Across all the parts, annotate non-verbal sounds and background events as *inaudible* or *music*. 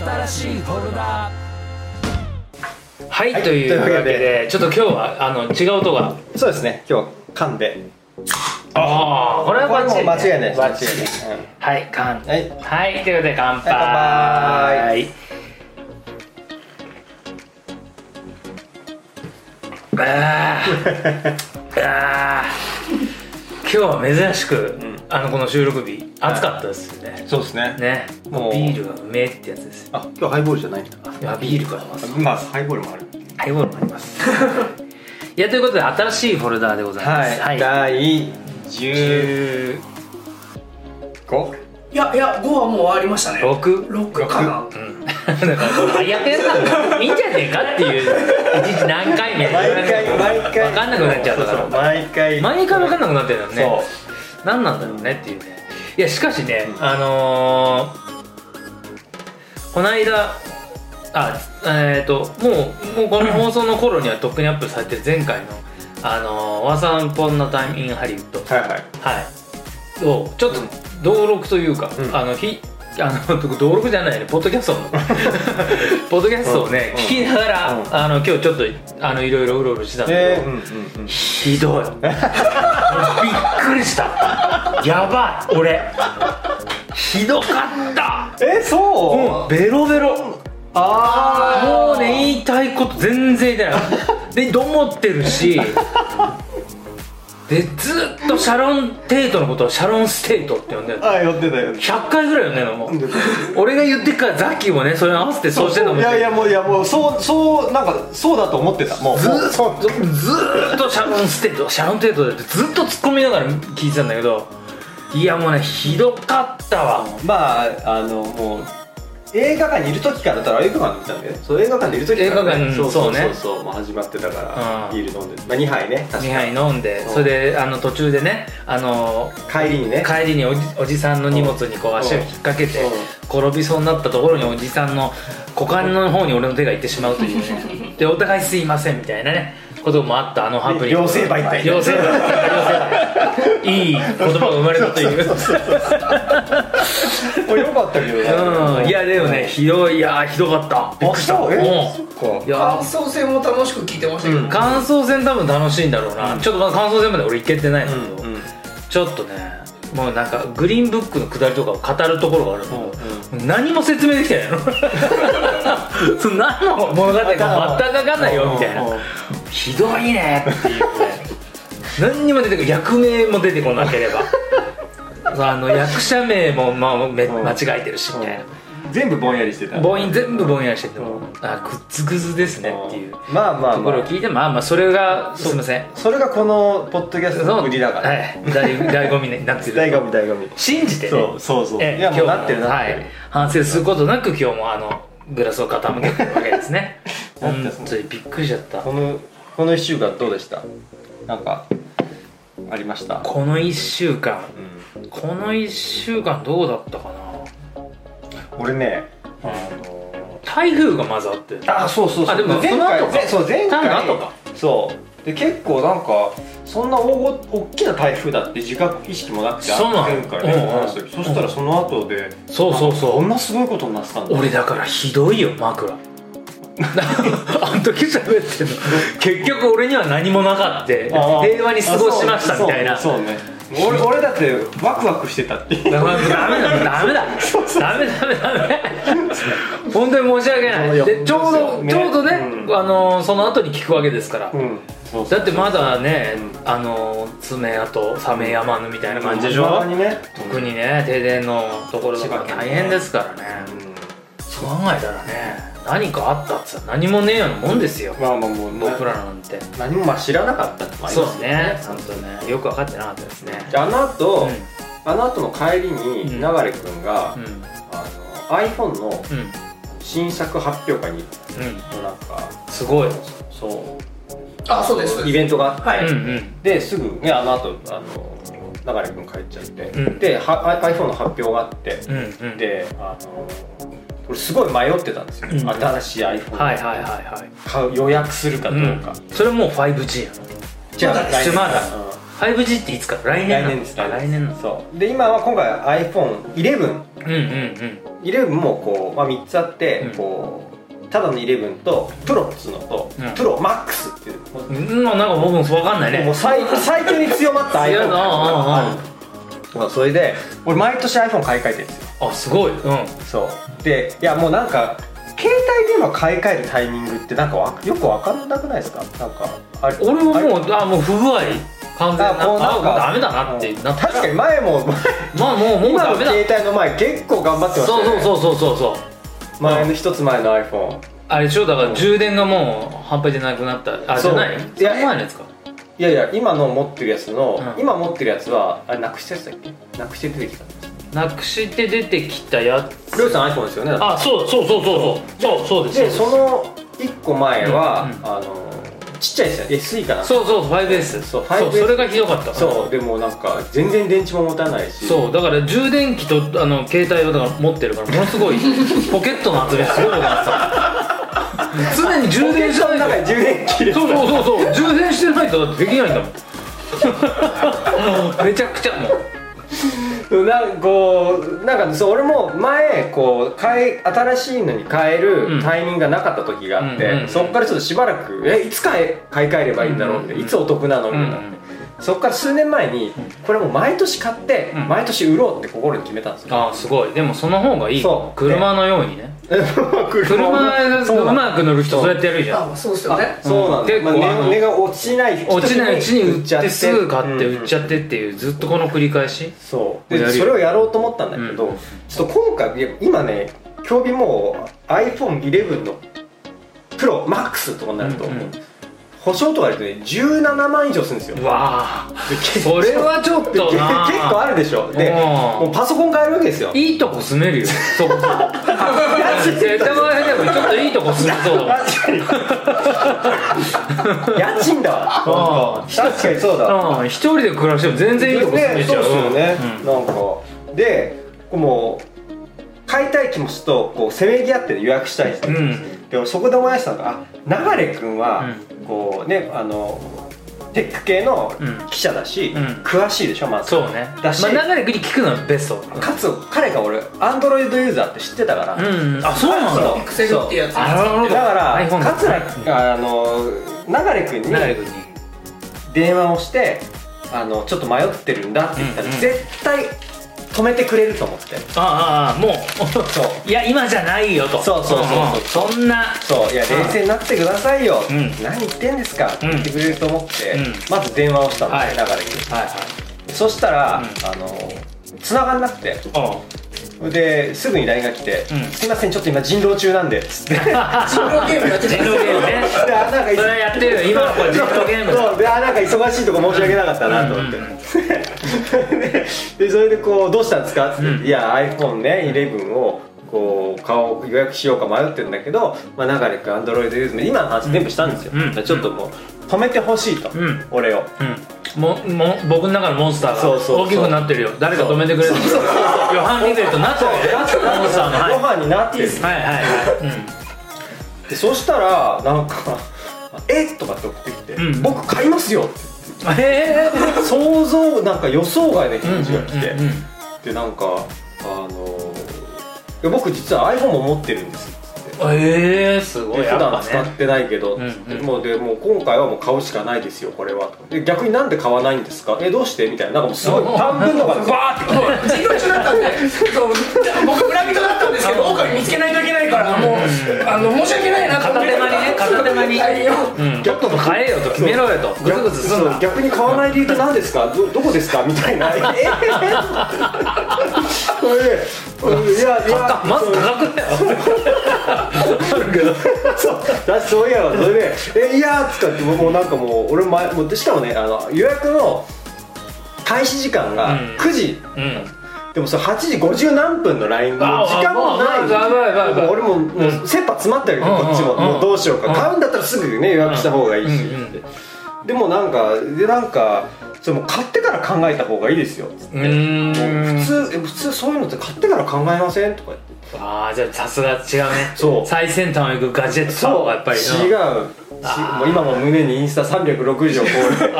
新しいフォルダはい、はいというわけでで。ちょっと今日はあの違う音が。そうですね今日は缶で。ああこれは間違いないバッチリ間違いないはい乾はい。はいということで乾杯、はいあー。あー。*laughs* 今日は珍しく、あのこの収録日暑かったですよね、そうですね。ね。もう。ビールがうめえってやつですあ今日ハイボールじゃないんだ。いやビールからます。まあハイボールもある。ハイボールもあります。*laughs* いやということで新しいフォルダーでございます。はい、第15 16いやいや5はもう終わりましたね。6かな。うん。だから最悪やったらいいんじゃねえかっていう。一日何回目？毎回毎回。分かんなくなっちゃうから毎回。毎回分かんなくなってるのね。そ何なんだろうねっていうね。いやしかしね、あのー、この間あえっ、ともうもうこの放送の頃にはとっくにアップされてる前回の「あのー、ワサンポンナタイムインハリウッド」はいはい。はい。をちょっと登録というか、うん。あのひあの登録じゃないね。ポッドキャストの。*laughs* ポッドキャストをね、う。ん聞きながら、うん。あの今日ちょっとあのいろいろうろうろしてたんだけど、えー、うんひどい。*laughs* びっくりした。やばい。俺。ひどかった。えそう、もうベロベロ。あもうね言いたいこと全然言ってない。でどもってるしでずっとシャロン・テイトのことをシャロン・ステイトって呼んでるあ寄ってたよ100回ぐらい呼んでるのもう。俺が言ってっからザッキーもねそれに合わせてそうしてんのもいやいやもういやもうそうそうなんかそうだと思ってた。もうずっとずーっとシャロン・ステイトシャロン・テイトだってずっと突っ込みながら聞いてたんだけどいやもうねひどかったわ。まああのもう映画館にいる時からだったら映画館で見たんだよ。ねそう映画館にいる時から、映画館そうそうねそうそうもう。始まってたからうん。ビール飲んで、まあ、2杯ね。確か2杯飲んで。それであの途中でねあの帰りにね。帰りにおじおじさんの荷物にこう足を引っ掛けてうん。転びそうになったところにおじさんの股間の方に俺の手が行ってしまうというね。*laughs* でお互いすいませんみたいなねこともあったあのハプニング。両成敗って。両成敗。いい言葉が生まれたという。*laughs* およかったけど。なうん。いやでもねひどい。いやひどかった。びっくりした。う？ん。そっか。いや。感想戦も楽しく聞いてましたけど、感想戦多分楽しいんだろうな、ちょっとまだ感想戦まで俺行けてないんだけど、ちょっとねもうなんかグリーンブックの下りとかを語るところがあるんだけど、何も説明できてないの。*laughs* その何の物語か全く分かんないよみたいな。うんうんひどいねっていうね。何にも出てこ役名も出てこなければ。*laughs* あの役者名も、まあ、間違えてるしみたいな全部ぼんやりしてた。母音全部ぼんやりしててもうん。あグッズグズですねっていうまあまあとこまあろを聞いてまあまあそれがすいません。それがこのポッドキャストの売りだから、はい。大醍醐味に *laughs* なってる。大神大神信じてね。そうそうそう。えいやもうなってるなってる、はい、反省することなく今日もあのグラスを傾けてるわけ *laughs* ですね。本当にびっくりしちゃった。このこの1週間どうでした？なんかありました？この1週間。うん。この1週間どうだったかな？俺ねあの台風がまずあって。あそうそうそう。あでも前回ぜそう前回。そう。で結構なんかそんな大ご大きな台風だって自覚意識もなくてそうなの。前回ねうんうん。そしたらその後でそうそうそう。こんなすごいことになってたんだ。俺だからひどいよ枕。*laughs* あの時喋ってんの。結局俺には何もなかって平和に過ごしましたみたいな。そうそうね俺俺だってワクワクしてたって。ダメだダメだダメだ。ダメダメダメ。本当に申し訳ない。でちょうど、ね。ちょうどね、うん。あのその後に聞くわけですから、うん。そうそう。だってまだね、うあの爪痕冷めやまぬみたいな感じでしょ、まにね。特にね停電のところとか大変ですからね、そう考えたらね何かあったっつったら何もねえようなもんですよ、まあまあもう僕らなんて。何もまあ知らなかったってのもありそうですね。本当ね。よく分かってなかったですね。であの後、うあの後の帰りにうん流れ君が、ん。うん。あの iPhone のうん。新作発表会にうんなんかすごい。そあそうです。うイベントがあって、はい、うんうん。ですぐねあの後あの流れ君帰っちゃって、うん。では iPhone の発表があって、うんうん。であの俺すごい迷ってたんですよ、うん。新しい iPhone はいはいはいはい。買う予約するかどうか、それもう 5G やの。じゃあまだまだ。うん。5G っていつから？来年来年ですあ来年の。そう。で今は今回 iPhone11 うんうん11もこう、まあ、3つあって、うん。こうただの11とプロっつうのと、うん。プロマックスっていう。もううんなんか僕も分かんないね。もう最最強に強まった iPhone がある。まあそれで俺毎年 iPhone 買い替えてるんですよ。あすごい。うん。そうでいやもうなんか携帯電話買い替えるタイミングってなんかわよく分かんなくないですか？なんかあれ俺ももうあもう不具合完全なあもうダメだなってうん。な確かに前もまあもうもう今の携帯の前結構頑張ってましたよね。そうそうそうそうそう。前の一つ前の iPhone あれでしょ？だから充電がもう半端じゃなくなった。あじゃない？いや前のやつか。いやいや今の持ってるやつの、うん。今持ってるやつはあれなくしたやつだっけ？なくして出てきたなくして出てきたやつりょうさん iPhone ですよね。あそうそうそうそうそう。そうそうですでその1個前は、うんうん。あのちっちゃいですよ SE かな。そうそう 5S そうそう 5S それがひどかったそうでもなんか全然電池も持たないし。そうだから充電器とあの携帯をだから持ってるからものすごい *laughs* ポケットの厚みすごいこと。になってた常に充電しないと。中に充電切れそうそうそうそう。充電してないとだってできないんだもん。*laughs* めちゃくちゃもうなんかこうなんかそう俺も前こう買い新しいのに買えうん。るタイミングがなかった時があって、うんうんそっからちょっとしばらくえいつ買え買い替えればいいんだろうって、いつお得なのみたいな、そっから数年前にこれもう毎年買って、うん。毎年売ろうって心に決めたんですよ、ああすごい。でもその方がいいそう。車のようにね。*laughs* 車車そうまく乗る人そうやってやるじゃん。あそうですよね。そうなんだ、結構まあ値値が落ちないう落ちないうちに売っちゃてすぐ買って売っちゃうんってっていうずっとこの繰り返し。そう。でそれをやろうと思ったんだけど、うん。ちょっと今回今ね競技もう iPhone11 のプロマックスとかになると、うんうん保証とかでね17万以上するんですよ。うわあそれはちょっと結な構あるでしょ。でうん。もうパソコン買えるわけですよ。いいとこ住めるよそこ。*laughs* 絶対これでもちょっといいとこ住めそうだ家賃だわ。うん。確かにそうだうん。一人で暮らしても全然いいとこ住めちゃう。そうですよね、うん。なんか。でもう買いたい気持ちとこうせめぎ合って予約したい人、うんでもそこで思い出したのがあ流君はこうねあのテック系のうん。記者だし、うん。詳しいでしょまず。そうね。だしまあ流れに聞くのがベスト。かつ彼が俺アンドロイドユーザーって知ってたから、うん。あそうなんだ。エクセルっていうやつあなるほど。だから桂あの流君に流れ君に。電話をしてあのちょっと迷ってるんだって言ったら、うんうん。絶対止めてくれると思って。ああもうそう。いや今じゃないよと。そうそうそうそんそんな。そう。いや冷静になってくださいよ、うん。何言ってんですか？って言ってくれると思って、うん。まず電話をしたのはい。ね、流れに。はいはい。そしたら、うん。あの繋がんなくて。あですぐに LINE が来て、うんすいませんちょっと今人狼中なんで」つって。人狼ゲームやってた人狼ゲームねあなんかそれやってるよ。今の子は人狼ゲームだ。そう。であなんか忙しいとこ申し訳なかったなと思って、うんうん *laughs* ででそれでこう「どうしたんですか?」っつって「うん。いや iPhone ね11をこう買おう予約しようか迷ってるんだけど、まあ、流れくアンドロイドユーズ今の話全部したんですよ、うんちょっともう止めてほしいと、うん俺を。うんもも僕の中のモンスターが大きくなってるよ。誰か止めてくれるヨハン・リベルトなってるよ。モンスターのはいご飯になってる、はいはいはい。でそしたらなんか「*laughs* えっ?」とかって送ってきて「うん。僕買いますよ」ってえ想像なんか予想外の気持ちが来て、でなんかあのいや僕実は iPhone も持ってるんですええすごい。で普段使っね。てないけど、うんうん。つってもうでもう今回はもう買うしかないですよこれは。で逆になんで買わないんですか？えどうして？みたいな。なんかもうすごい短文とかでバーって来て。人狼中だったんで。そう。僕村人だったんですけど狼見つけないといけないからもうあの申し訳ないな片手間にね片手間に。はい。ようん。ちょっと買えよと決めろよと。グツグツすんそう。な逆に買わない理由って何ですか？どどこですか？みたいな。*laughs* え？これでいやいや。まず価格だよあるけどそうそういやそれで「えいや」っつってもうなんかもう俺前もうしかもねあの予約の開始時間が9時、うんでもそれ8時50何分の LINE も時間もない俺ももう切羽詰まってるけどこっちももうどうしようか買うんだったらすぐね予約した方がいいしうんうんってでもなんかでなんかそれも買ってから考えた方がいいですよっつって普通普通そういうのって買ってから考えませんとか言ってああじゃあさすが違うね。そう。最先端を行くガジェットがやっぱり違う。もう今も胸にインスタ360をこう *laughs* つけてこ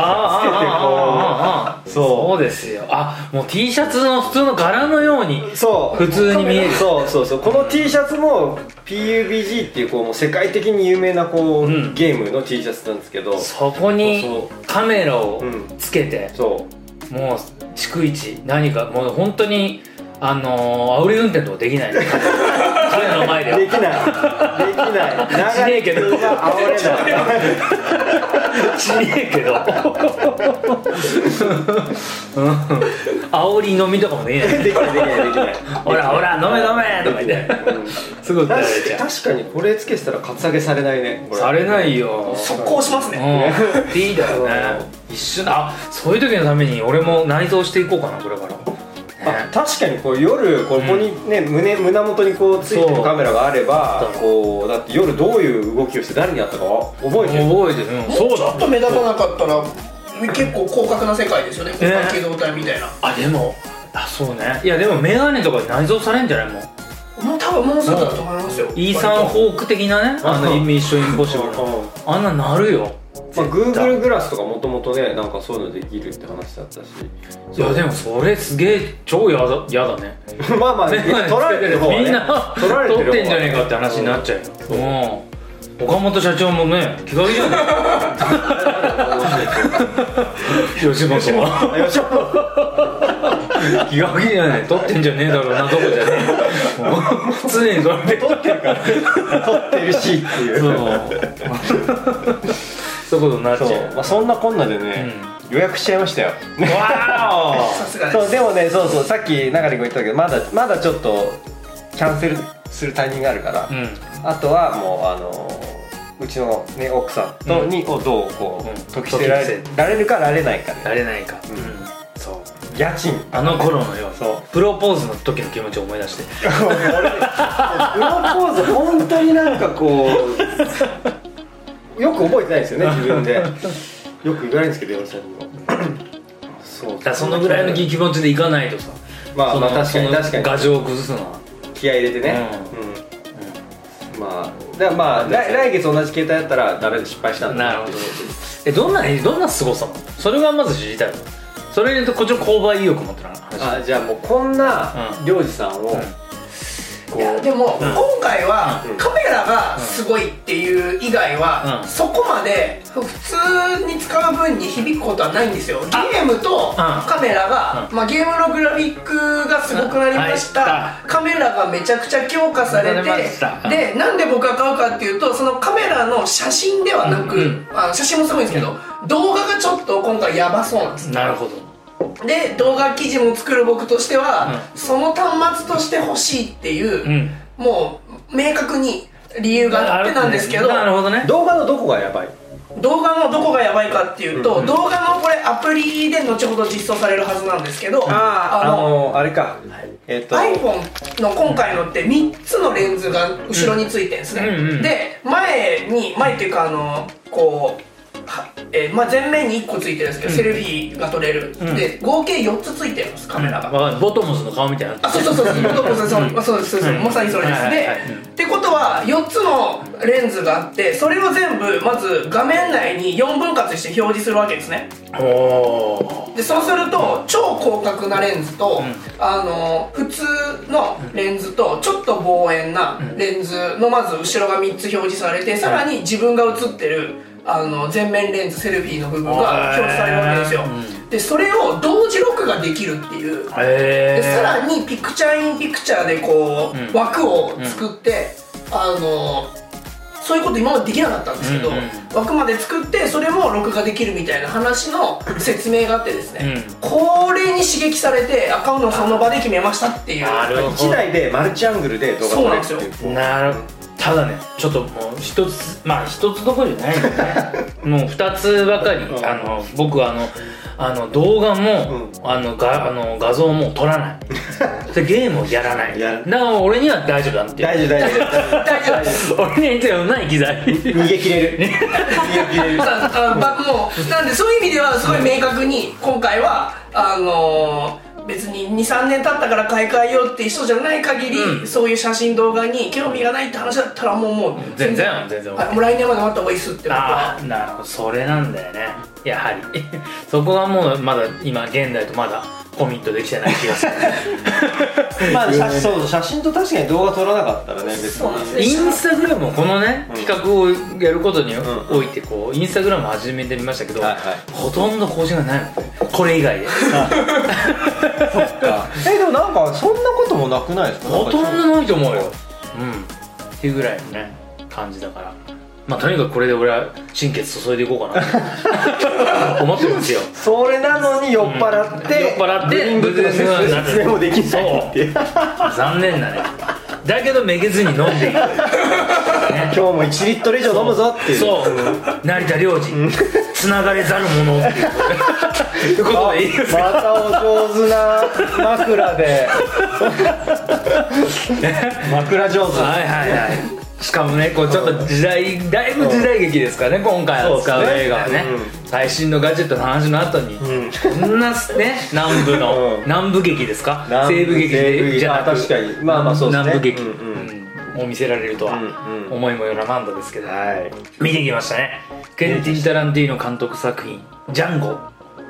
う。そう。ですよ。あもう T シャツの普通の柄のようにそう。普通に見える。そうそうそう。この T シャツも PUBG っていうこうもう世界的に有名なこう、うん、ゲームの T シャツなんですけど。そこにカメラをつけて、うん、そう。もう逐一。何かもう本当にあのー、煽り運転とかできない。*laughs* 彼の前では。できない。できない。しねえけど。長い車煽れない。しねえけど。うん。煽り飲みとかもできない。できないできないできない。ほらほら飲め飲めとか言って。すぐ訴えられちゃう。確かにこれつけてたらカツアゲされないね。されないよ。速攻しますね。うん。いいだよね。一瞬あそういう時のために俺も内蔵していこうかなこれから確かにこう夜ここにね、胸胸元にこうついてるカメラがあればこうだって夜どういう動きをして誰にやったか覚えてる。覚えてる。うん。もそううだ。ちょっと目立たなかったら結構広角な世界ですよね広角機動隊みたいな、あでもあそうね。いやでもメガネとかに内蔵されんじゃないもん。もう多分もうすぐだと思いますよ。イーサン・ホーク的なねあのうん。ミッション・インポッシブルうん。のあんななるよまあ、Google グラスとかもともとねなんかそういうのできるって話だったし。いやでもそれすげえ超やだやだね。*laughs* まあまあ、メガネ取られてる方は、ね、みんな取られてる方は取ってんじゃねえかって話になっちゃうよ。う。ん。岡本社長もね気がいいじゃない *laughs* 吉本は。よいしょ気がいいじゃない。取ってんじゃねえだろうなどこじゃねえ。常に取られて取ってるから。取ってるしっていう。そうそういうことになっちゃそう。う、まあ、そんなこんなでね、予約しちゃいましたよ。わさすがですそうでもねそうそうさっき中里君言ったけどまだまだちょっとキャンセルするタイミングがあるから、ーうん。あとはもうあのうちの、ね、奥さんと、うん。にをどうこう、うん。解き捨てられられるかられないかで。なれないか。うん。うん。そう。家賃。あの頃のようプロポーズの時の気持ちを思い出して。*laughs* 俺プロポーズ本当になんかこうよく覚えてないですよね *laughs* 自分で。よく言われるんですけど嫁さんにも。*laughs* そう。だそのぐらいの気持ちでいかないとさ。まあまあ確かに確かに。牙城を崩すのは。気合い入れてね。うん、まあだまあ来来月同じ携帯だったらダメで失敗したんだなるほど。えどんなどんな凄さなの？それがまず知りたいわそれにこっちの購買意欲持ってる話。あじゃあもうこんなうん。漁師さんを、こいう。やでも、うん。今回はうん。カメラがすごいっていう以外は、うん。そこまで普通に使う分に響くことはないんですよ。ゲームとカメラが、うまあ、ゲームのグラフィックがすごくなりました、カメラがめちゃくちゃ強化されてでなんで僕が買うかっていうとそのカメラの写真ではなく、うん。うん。あの写真もすごいんですけど、動画がちょっと今回やばそうなんです。なるほどで動画記事も作る僕としては、その端末として欲しいっていう、うん。もう明確に理由があってなんですけどなるほどね。動画のどこがやばい？動画のどこがやばいかっていうと、うん。動画のこれアプリで後ほど実装されるはずなんですけどああののあれか。えっ、と iPhone の今回のって3つのレンズが後ろについてるんですね、うんうんうん。で前に前っていうかあのこうはえーまあ、前面に1個ついてるんですけど、うん。セルフィーが撮れる、うん。で合計4つついてるんですカメラが、わかるボトムズの顔みたいな。あそうそうそう。そうそうそうそううんそうですそうです。うんまさにそれです、はいはい。はい。でってことは4つのレンズがあってそれを全部まず画面内に4分割して表示するわけですね。おおでそうすると超広角なレンズと、うん。あの普通のレンズとちょっと望遠なレンズのまず後ろが3つ表示されてさらに自分が写ってるあの前面レンズセルフィーの部分が表示されるわけですよ。うでそれを同時録画できるっていう。でさらにピクチャーインピクチャーでこう、うん。枠を作って、あのそういうこと今までできなかったんですけど、うんうん。枠まで作ってそれも録画できるみたいな話の *laughs* 説明があってですね、うん。これに刺激されてあ買うのその場で決めましたっていう。なるほど。1台でマルチアングルで動画撮れるっていう。なるただねちょっともう一つまあ一つどころじゃないよね。*laughs* もう二つばかりうん。あの僕はあのあの動画も、うん。あのがあの画像も撮らない。*laughs* でゲームをやらない。だから俺には大丈夫だって大丈夫大丈夫。大丈夫。*laughs* 俺にはない機材。逃げ切れる。逃げ切れる。さあばもうなんでそういう意味ではすごい明確に今回はあのー別に23年経ったから買い替えようっていう人じゃない限り、うん。そういう写真動画に興味がないって話だったらもうもう。全然全然。はい、もう来年まで待った方がいいっすって僕あは。あなるほど。それなんだよね。やはり。*laughs* そこはもうまだ今現代とまだコミットできてない気がする。*laughs* まあ写そう写真と確かに動画撮らなかったらね別そうなんですインスタグラムもこのね、うん。企画をやることにんおいてこうインスタグラム始めてみましたけど、はいはい。ほとんど更新がないの。これ以外で。*laughs* えでもなんかそんなこともなくないですか？ほとんどないと思うよ。うん。っていうぐらいのね感じだからまあとにかくこれで俺は心血注いでいこうかな。と *laughs* 思ってるんですよ。それなのに酔っ払って、うん。酔っ払ってもできないって残念だね。だけどめげずに飲んでいく、*laughs* ね、今日も1リットル以上飲むぞっていう。そう。成田良次つながれざる者っていうことでいいですかまたお上手な枕で。*laughs* 枕上手。はいはいはいしかもねこうちょっと時代だいぶ時代劇ですからね今回扱う映画はね。う最新のガジェットの話の後にうん。こんなね南部の *laughs* うん。南部劇ですか？西部劇じゃなくあ確かに。まあまあそうですね。南部劇。を見せられるとは思いもよらなんだですけど。はい。見てきましたね。ケンティン・タランティーノ監督作品「ジャンゴ」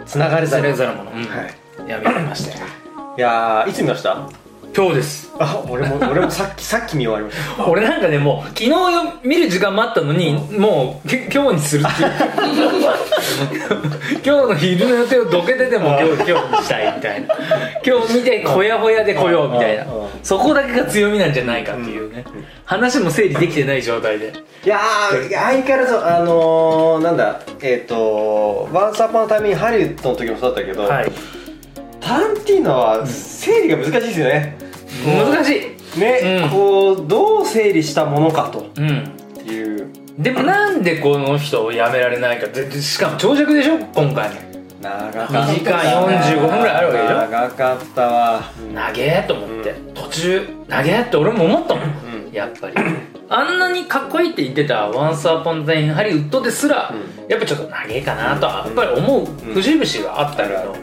つながれざるされざるもの、うん。はい。いや見てましたよ。いやーいつ見ました？今日です。あ俺も俺もさっき *laughs* さっき見終わりました。俺なんかねもう昨日よ見る時間もあったのに、もうき今日にするっていう。*laughs* 今日の昼の予定をどけてでも今日今日にしたいみたいな。今日見てほやほやで来ようみたいな。うん。うん。そこだけが強みなんじゃないかっていうね。話も整理できてない状態で。いやー相変わらずあのー、なんだえっ、と「ワンサーパンタイミンハリウッドの時もそうだったけど、はいタランティーノは整理が難しいですよね、難しい。ね、うん。こうどう整理したものかと。うん。いう。でもなんでこの人をやめられないかででしかも長尺でしょ？今回長かった。2時間45分ぐらいあるわけでしょ？長かったわ。長えと思って、途中長えって俺も思ったもん、ん。やっぱり。あんなにかっこいいって言ってた「ワンサーポン・ザ・イン・ハリウッド」ですら、うやっぱちょっと長えかなとはやっぱり思う節々があったけど、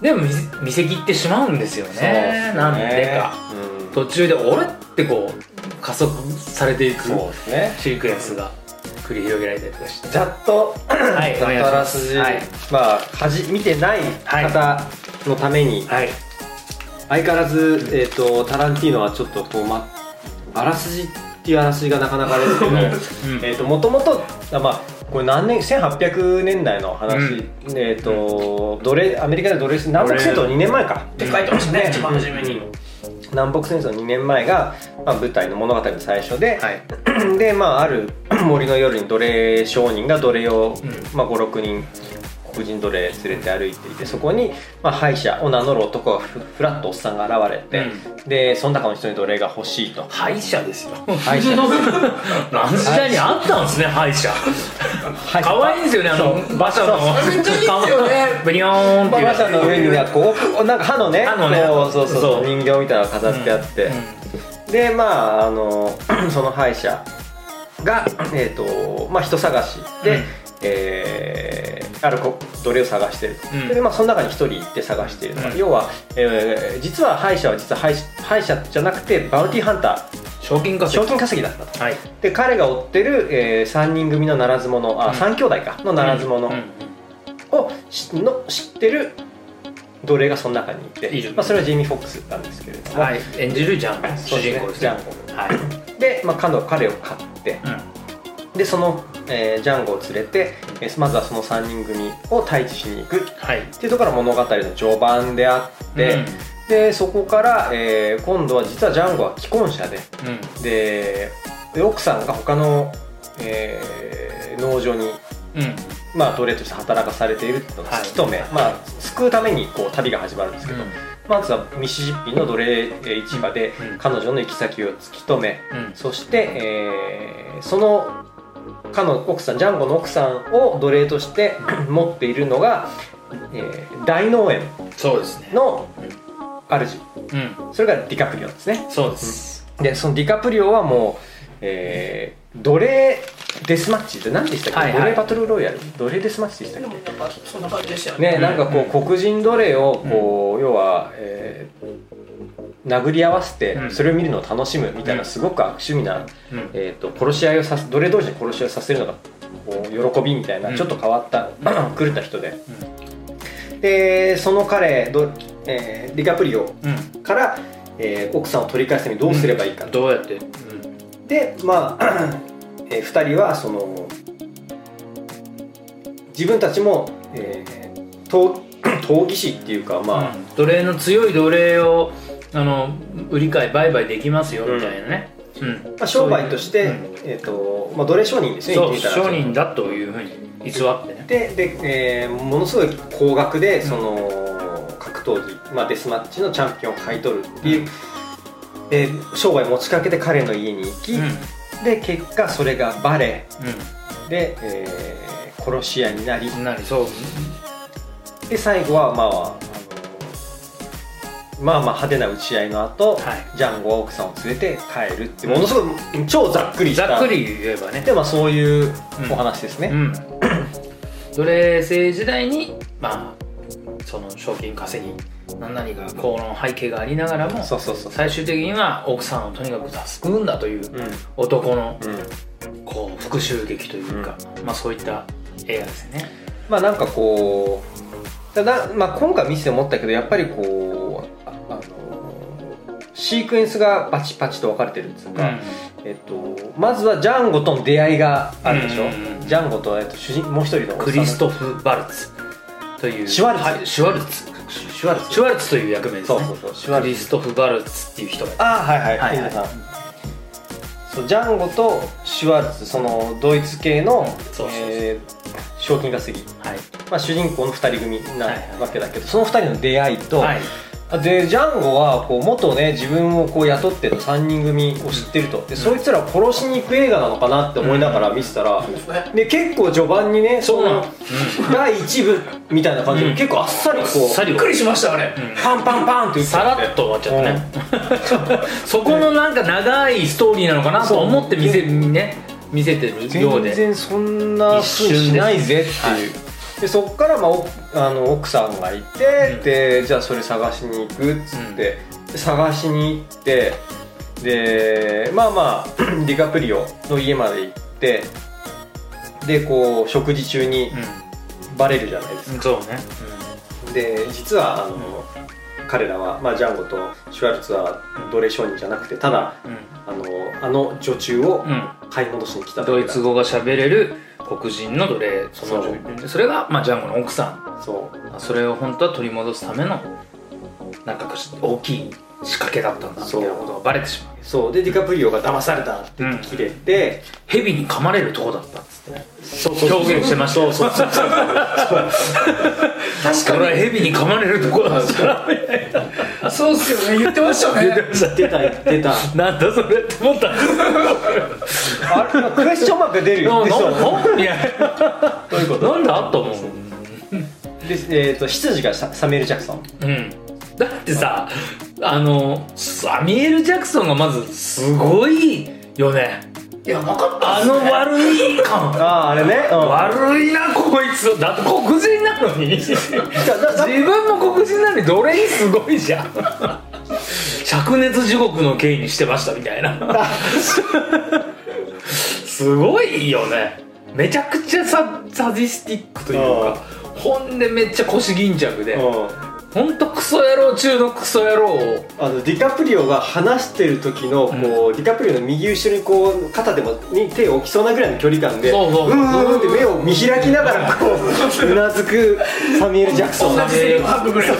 でも見せ見せ切ってしまうんですよね。なんでか、うん。途中で「俺?」ってこう加速されていくそうですね。シークエンスが繰り広げられたりとかして。ざっとはいざっとあらすじ、はい。まあはじ見てない方のために、はい。相変わらず、えー、とタランティーノはちょっとこう、ま、あらすじっていうあらすじがなかなかあれですけど、*laughs* もともとあまあこれ何年？1800年代の話、うん。えー、と奴隷アメリカで奴隷して南北戦争2年前か。って書いてましたね、うん。一番初めに、南北戦争2年前が、まあ、舞台の物語の最初で、はい。*clears throat* でまあある *clears throat* 森の夜に奴隷商人が奴隷を、うん。まあ、56人黒人奴隷連れて歩いていてそこに、まあ、歯医者を名乗る男がふふらっとおっさんが現れて、でその中の人に奴隷が欲しいと。歯医者ですよ。歯医者 *laughs* 何時代にあったんですね歯医者。可愛いんですよねあの馬車の。ブニョーンっていう。馬車の上にはこうなんか歯のね歯のね。そうそうそう人形みたいなのが飾って。あって、でまああの *clears throat* その歯医者が、えーとまあ、人探し。で、うんえーある子奴隷を探してる、うん。でまあ、その中に一人行って探しているのが、うん。要は、えー実は歯医者は実は歯医歯医者じゃなくてバウンティーハンタ賞金ー稼ぎ。賞金稼ぎだったと。はい。で彼が追ってる、え3人組のならず者あ、うん。3兄弟か。のならず者うん。を知の知ってる奴隷がその中にいて。まあ、それはジェイミー・フォックスなんですけれども、はい。演じるジャンそうですね。主人公ですジャンはいで、まあ、彼を買って。うんでその、えージャンゴを連れて、えーまずはその3人組を退治しに行く。っはい。ていうところが物語の序盤であって、うん。でそこから、えー今度は実はジャンゴは既婚者でうん。でで奥さんが他の、えー農場に、うん。まあ、奴隷として働かされているっていうのをはい。突き止め、まあ、救うためにこう旅が始まるんですけど、まずはミシシッピの奴隷えー市場でうん。彼女の行き先を突き止め、うん。そして、えーその彼の奥さんジャンゴの奥さんを奴隷として持っているのが、えー大農園そうですね。の主。うん。それがディカプリオですね。そうです。でそのディカプリオはもう、えー奴隷デスマッチって何でしたっけ、はいはい。奴隷バトルロイヤル？奴隷デスマッチでしたっけ？そんな感じでしたよね。ね、なんかこう黒人奴隷をこう、要は、えー殴り合わせてうん。それを見るのを楽しむみたいなうん。すごく悪趣味な、うん。えー、と殺し合いをさせ奴隷同士で殺し合いをさせるのが喜びみたいな、うん。ちょっと変わった *clears throat* 狂った人で、でその彼ど、えーディカプリオうん。から、えー奥さんを取り返すためにどうすればいいか、どうやって、でまあ、*clears throat* え2人はその自分たちも、えー、闘 *clears throat* 闘技士っていうかまあ、うん。奴隷の強い奴隷をあの売り買い売買できますよみたいなね、うん。まあ、商売として、うん。えーとまあ、奴隷商人ですねそう商人だというふうに偽ってね。でで、えーものすごい高額でその、格闘技、まあ、デスマッチのチャンピオンを買い取るっていう、で商売持ちかけて彼の家に行き、で結果それがバレで、えー殺し屋になり。うんなりそう。で最後はまあまあまあ派手な打ち合いの後、はい。ジャンゴは奥さんを連れて帰るってものすごい超ざっくりしたざっくり言えばね。でまあそういうお話ですね、うん。奴隷制時代にまあその賞金稼ぎ何々がこの背景がありながらもそうそうそう最終的には奥さんをとにかく救うんだといううん。男のうん。こう復讐劇というか、まあそういった映画ですよね。まあなんかこうただ、まあ、今回見せて思ったけどやっぱりこうシークエンスがパチパチと分かれてるんですが、えっと、まずはジャンゴとの出会いがあるでしょ、うん。うんうんジャンゴと、えっと、主人もう一人のクリストフ・バルツ。という。シュワルツ。はい。シュワルツ。シュワルツ。シュワルツという役名ですね。そうそうそう。シュワルツ。クリストフ・バルツっていう人がああはいはい。はいはい。そうジャンゴとシュワルツ。そのドイツ系の、そうえー賞金稼ぎ、はい。まあ、主人公の2人組なはいはい。わけだけど、その2人の出会いと、はいでジャンゴはこう元ね自分をこう雇ってた3人組を知ってると。で、そいつらを殺しに行く映画なのかなって思いながら見てたら、で結構序盤にねそのの。第1部みたいな感じで、うん。結構あっさりこうびっくりしましたあれ、パンパンパンってさらっと終わっちゃってね、そこのなんか長いストーリーなのかなと思って見せ,、ね、見せてるようで。全然そんなふうにしないぜっていう、でそっから、まあ、おあの奥さんがいて、うん。でじゃあそれ探しに行くっつって、で探しに行ってでまあまあ *clears throat* ディカプリオの家まで行ってでこう食事中にバレるじゃないですか、うん、そうね、で実はあの、彼らは、まあ、ジャンゴとシュワルツは奴隷商人じゃなくてただうん。あのあの女中をうん。買い戻しに来ただドけだ。イツ語が喋れる黒人の奴隷そのそう。それが、まあ、ジャンゴの奥さん。そう。それを本当は取り戻すためのなんか大きい仕掛けだったんだみたいなことがバレてしまう。そう。でディカプリオが騙されたって切れて、蛇に噛まれるとこだったっつってね。そうそう表現してましたそうそうそう *laughs* 確かこれは蛇に噛まれるとこだったにそうっすよね。言ってましたね。出た出た。なんだそれって思った。あれクエスチョンマーク出るよ。な出そうないやどういうこと？なんであったもんで、えー、と執事がササミュエル・ジャクソン。うん。だってさあのサミュエル・ジャクソンがまずすごいよねいや分かったあっすね。の悪い感。あああれね、うん、悪いなこいつ。だって黒人なのに。自分も黒人なのに奴隷すごいじゃん。灼熱地獄の刑にしてましたみたいな。すごいよね。めちゃくちゃササディスティックというかほんでめっちゃ腰巾着でうんほんとクソ野郎中のクソ野郎を。あのディカプリオが話してる時のこう、ディカプリオの右後ろにこう肩でもに手を置きそうなぐらいの距離感でそうそうう。んうんうんって目を見開きながらこううなずくサミュエル・ジャクソンサミュエルハグぐらい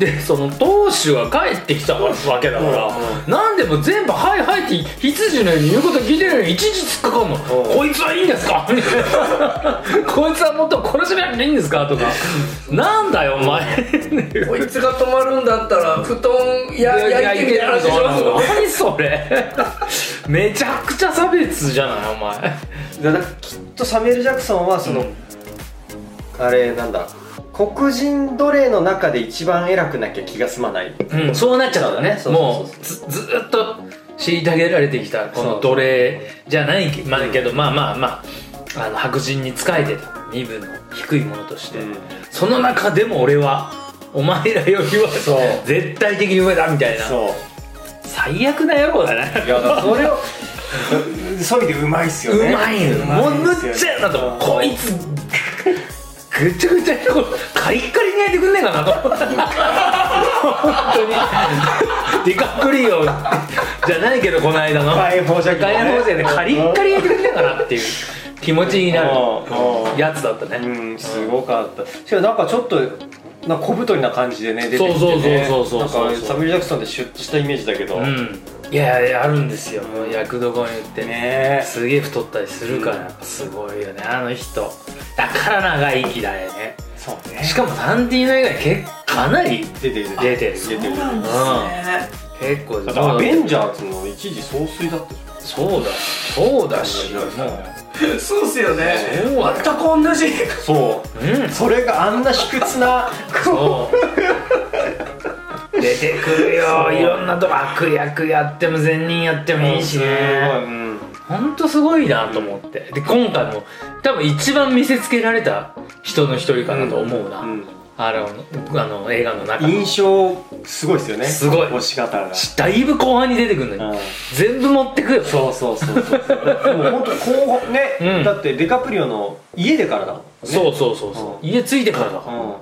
でその当主が帰ってきたわけだから、うんなんでも全部「はいはい」って羊のように言うこと聞いてるのにいちいち突っかかんの「うん。こいつはいいんですか?」みたいな「こいつはもっと殺しなきゃいいんですか?」とか「なんだよお前」こいつが止まるんだったら布団や焼いてみたいな話しますもんね何それ？めちゃくちゃ差別じゃないお前。だからきっとサミュエル・ジャクソンはその、あれなんだ黒人奴隷の中で一番偉くなきゃ気が済まない。うん、そうなっちゃうだね。もうずずーっと虐げられてきたこの奴隷じゃないけ,、まあ、けどまあまあまああの白人に仕えてた身分の低いものとして、うん。その中でも俺はお前らよりはそう。絶対的に上だみたいな。そう。最悪な野郎だねいやだからそれを *laughs* そういう意味でうまいっすようねまいのもうむっちゃやなと思う。こいつぐちゃぐちゃにカリッカリに焼いてくんねえかなと。思って本当に。ディカプリオじゃないけどこの間の。解放者解放者でカリッカリ焼いてくんねえかなっていう気持ちになる。やつだったね。うんすごかった。しかもなんかちょっとなんか小太りな感じでね出てきて、ね、そうそうそうそうそう。なんかサミュエル・ジャクソンでシュッとしたイメージだけど、うんいやいやあるんですよ。役どころによって。ね。すげえ太ったりするからすごいよね。あの人。だから長生きだよね。そうね。しかもタンティーノ以外結構かなり出てる。出てる。出てるそうなんですね。結構。だってアベンジャーズの一時総帥だったじそうだ。そうだし。もうそうっすよね。全く同じ。そう。うん。それがあんな卑屈な。そう *laughs* 出てくるよ。いろんなとこ悪役やっても善人やってもいいしね。うん。ほんとすごいなと思って。で今回も多分一番見せつけられた人の一人かなと思うな、うん。あのあの映画の中で。印象すごいですよね。すごい。押し方がだいぶ後半に出てくるのに、うん。全部持ってくよ。そうそうそうそう *laughs* でも本当後半ね、うん。だってデカプリオの家でからだもんね。そうそうそうそう、うん。家着いてからだから、うん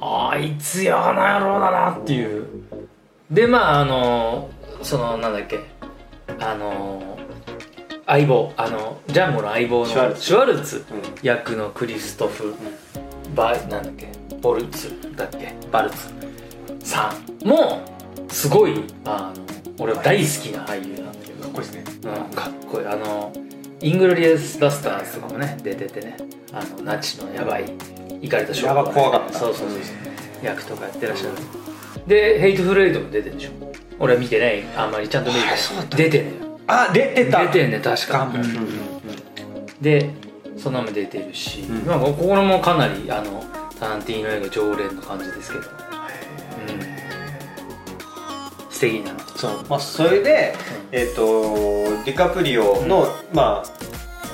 あいつやな野郎だなっていう。でまああのそのなんだっけ。あの相棒あのジャンゴの相棒のシュワルツ。役のクリストフ、バなんだっけ。ボルツだっけ。バルツ。さん。もすごいあの俺は大好きな俳優なんだけど。かっこいいですね。うん、かっこいい。あのイングロリアス・バスターズとかもね出ててね。あのナチのやばいイカれた少やば怖かった。そうそうそう役とかやってらっしゃる、でヘイトフルエイトも出てるでしょ。俺は見てない。あんまりちゃんと見てない。出てんねあ出てた。出てんね確か。か。も、うんでそん。なのも出てるし、ん。まあ、ここもかなりあのタランティーノ映画常連の感じですけど、うん、素敵なそう、まあ、それで、えっ、とディカプリオの、まあ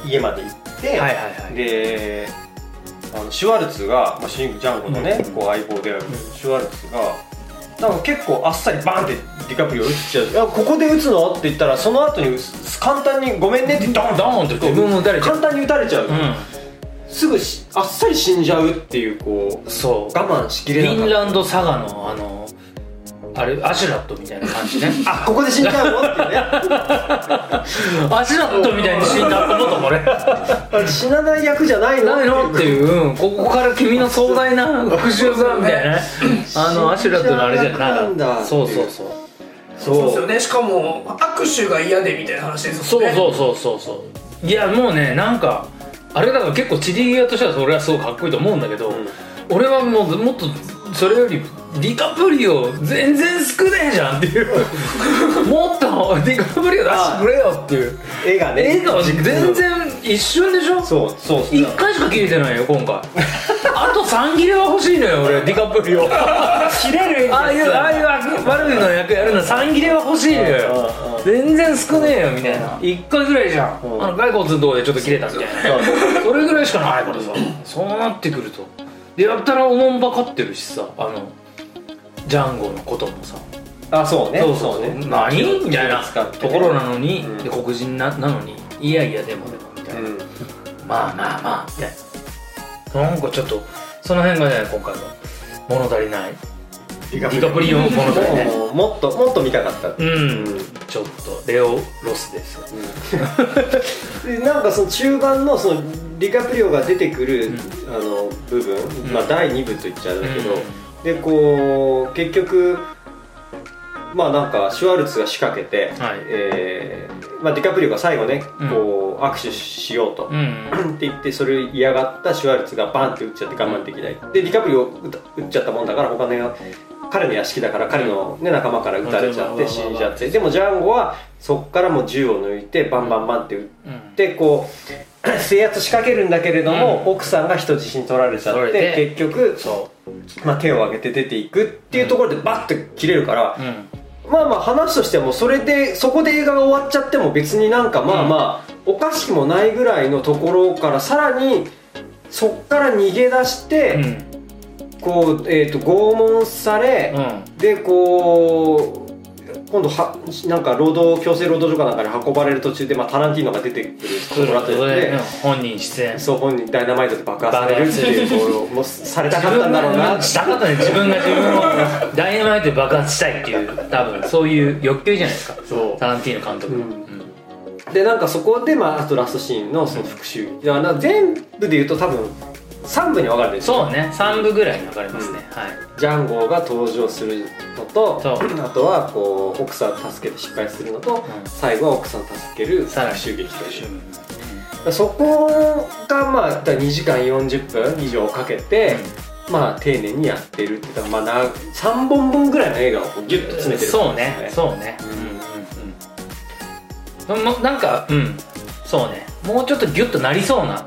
家まで行って、はいはいはい。であのシュワルツが、まあ、主人公ジャンゴのね、うん。こう相棒であるシュワルツがなんか結構あっさりバンってディカプリオ撃っちゃう「いやここで撃つの?」って言ったらその後に簡単に「ごめんね」ってドンドーンって自分も撃たれちゃう。簡単に撃たれちゃう、うすぐしあっさり死んじゃうっていうこうんそう我慢しきフれなかった。ィンランドサガのあのあれアシュラットみたいな感じね。*laughs* あここで死んじゃうの？っていうね。*laughs* アシュラットみたいに死んだと思ったもん俺あ死なない役じゃないの？ないの？っていう、うん。ここから君の壮大な復讐がみたいなね。*laughs* あのアシュラットのあれじゃなんだそうそうそう。そう。ですよね。しかも握手が嫌でみたいな話ですそもんねうそうそうそうそう。いやもうねなんかあれだから結構チリギアとしては俺はすごいかっこいいと思うんだけど、俺はもうもっとそれよりディカプリオ全然少ねえじゃんっていう。もっとディカプリオ出してくれよっていう。絵がね映画は全然一瞬でしょ？そうそうそう。1回しか切れてないよ今回。あと3切れは欲しいのよ俺ディカプリオ。切れるああいうああいう悪いの役やるの3切れは欲しいのよ。全然少ねえよみたいな。1回ぐらいじゃん。うん。あの骸骨のとこでちょっと切れたみたいな。それぐらいしかないからさ。そうなってくると。でやったらおもんばかってるしさあのジャンゴのこともさ。あそうね。そうそうね。何みたいなところなのに、うん。で黒人ななのにいやいやでもでもみたいな、うん。まあまあまあみたいな。なんかちょっとその辺がね今回も物足りない。デディカプリオも物足りない。*laughs* もっともっと見たかった。うん、うんちょっとレオロスですよ。でなんかその中盤のそのディカプリオが出てくる、あの部分、まあ、第2部と言っちゃうんだけど、でこう結局まあなんかシュワルツが仕掛けて、はい。えーまあ、ディカプリオが最後ねうん。こう握手しようと、うん *clears throat* って言ってそれを嫌がったシュワルツがバンって撃っちゃって我慢できない。でディカプリオ撃っちゃったもんだから他の彼の屋敷だから彼の、ね、仲間から撃たれちゃってうん死んじゃって。でもジャンゴはそこからもう銃を抜いてバンバンバンって撃っうん。てこう *clears throat* 制圧仕掛けるんだけれども、うん。奥さんが人質に取られちゃって結局、そまあ、手を挙げて出ていくっていうところでバッて切れるからう、うん、まあまあ話としてはもうそれでそこで映画が終わっちゃっても別になんかまあまあ、おかしくもないぐらいのところからさらにそっから逃げ出して、うん。こう、えー、と拷問され、うん。でこう今度はなんか労働強制労働所かなんかに運ばれる途中で、まあ、タランティーノが出てくるところだったりそれでで本人出演そう本人ダイナマイトで爆破されるっていうもされたかったんだろうな。したかったね。自分が自分をダイナマイトで爆発したいっていう多分そういう欲求じゃないですか。そう。タランティーノ監督の、うん。うんでなんかそこで、まあ、あとラストシーンのその復讐。だからな全部で言うと多分3部に分かれてるそうね。3部ぐらいに分かれますね、はい。ジャンゴが登場するのとそう。あとはこう奥さん助けて失敗するのと、ん。最後は奥さん助けるさらに。復讐劇という。そこがまあだから2時間40分以上かけて、まあ丁寧にやってるっていうか、まあ、な3本分ぐらいの映画をギュッと詰めてるそうね。そうね。うん。うん。うん。もなんかうん。そうね。もうちょっとギュッとなりそうな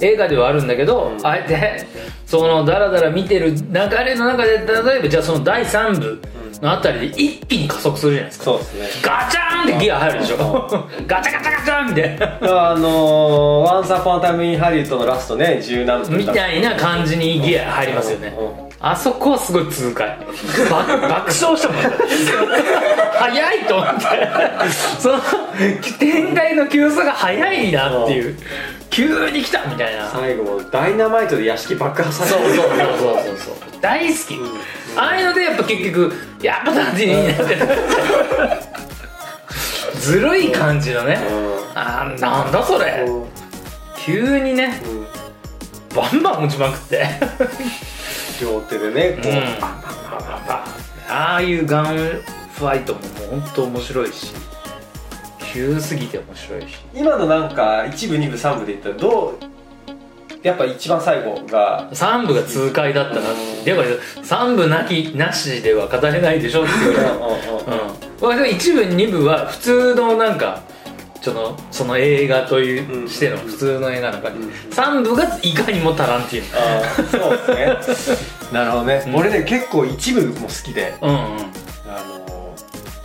映画ではあるんだけど、うん。あえてそのダラダラ見てる流れの中で例えばじゃあその第3部のあたりで一気に加速するじゃないですか。そうですね。ガチャーンってギア入るでしょ。*laughs* ガチャガチャガチャンみたいな。あのー「ワンサポンタイムインハリウッド」のラストね十何分みたいな感じにギア入りますよね。うんうんあそこはすごい痛快。ば爆笑したもん。早いと思って。その展開の急さが早いなっていう。急に来たみたいな。最後もダイナマイトで屋敷爆破される。そうそうそうそうそう。大好き。ああいうのでやっぱ結局やっぱダンディーになってる。ずるい感じのね。あーなんだそれ。うん。急にね。うんバンバン打ちまくって。両手でねこう、うん。ああいうガンファイトももう本当面白いし。急すぎて面白いし。今のなんか1部2部3部で言ったらどうやっぱ一番最後が3部が痛快だったな。ってでも3部なきなしでは語れないでしょっていう。うん僕は1部2部は普通のなんかそのその映画といううん。しての普通の映画の中で、うん。3部がいかにもタランティーあーそうですね。*laughs* なるほどね、うん。俺ね結構一部も好きで。ノうん。あのー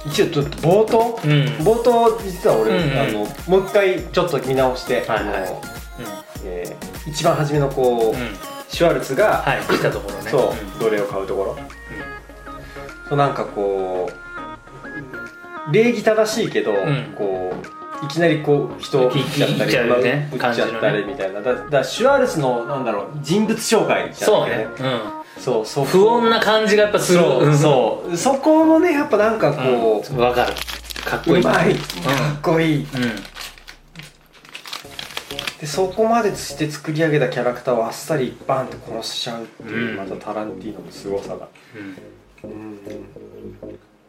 一応ちょっと冒頭、うん。うん冒頭実は俺、うんうん。あのもう一回ちょっと見直して、はいはい。あのえー一番初めのこう、うん。シュワルツが、はい来たところね。そう、奴隷を買うところ、そうなんかこう礼儀正しいけど、ん。こういきなりこう人を撃っちゃったり撃っちゃうね撃っちゃったりみたいな。だだシュワルツのなんだろう人物紹介じゃそうね。なくてね、うそうそうん不穏な感じがやっぱする。そう、ん。そう。そこもねやっぱなんかこうん。わかる。かっこう、いい。うまい、ん。かっこいい。うん。でそこまでして作り上げたキャラクターをあっさりバンって殺しちゃうっていう、うん。またタランティーノの凄さが。うん。うん。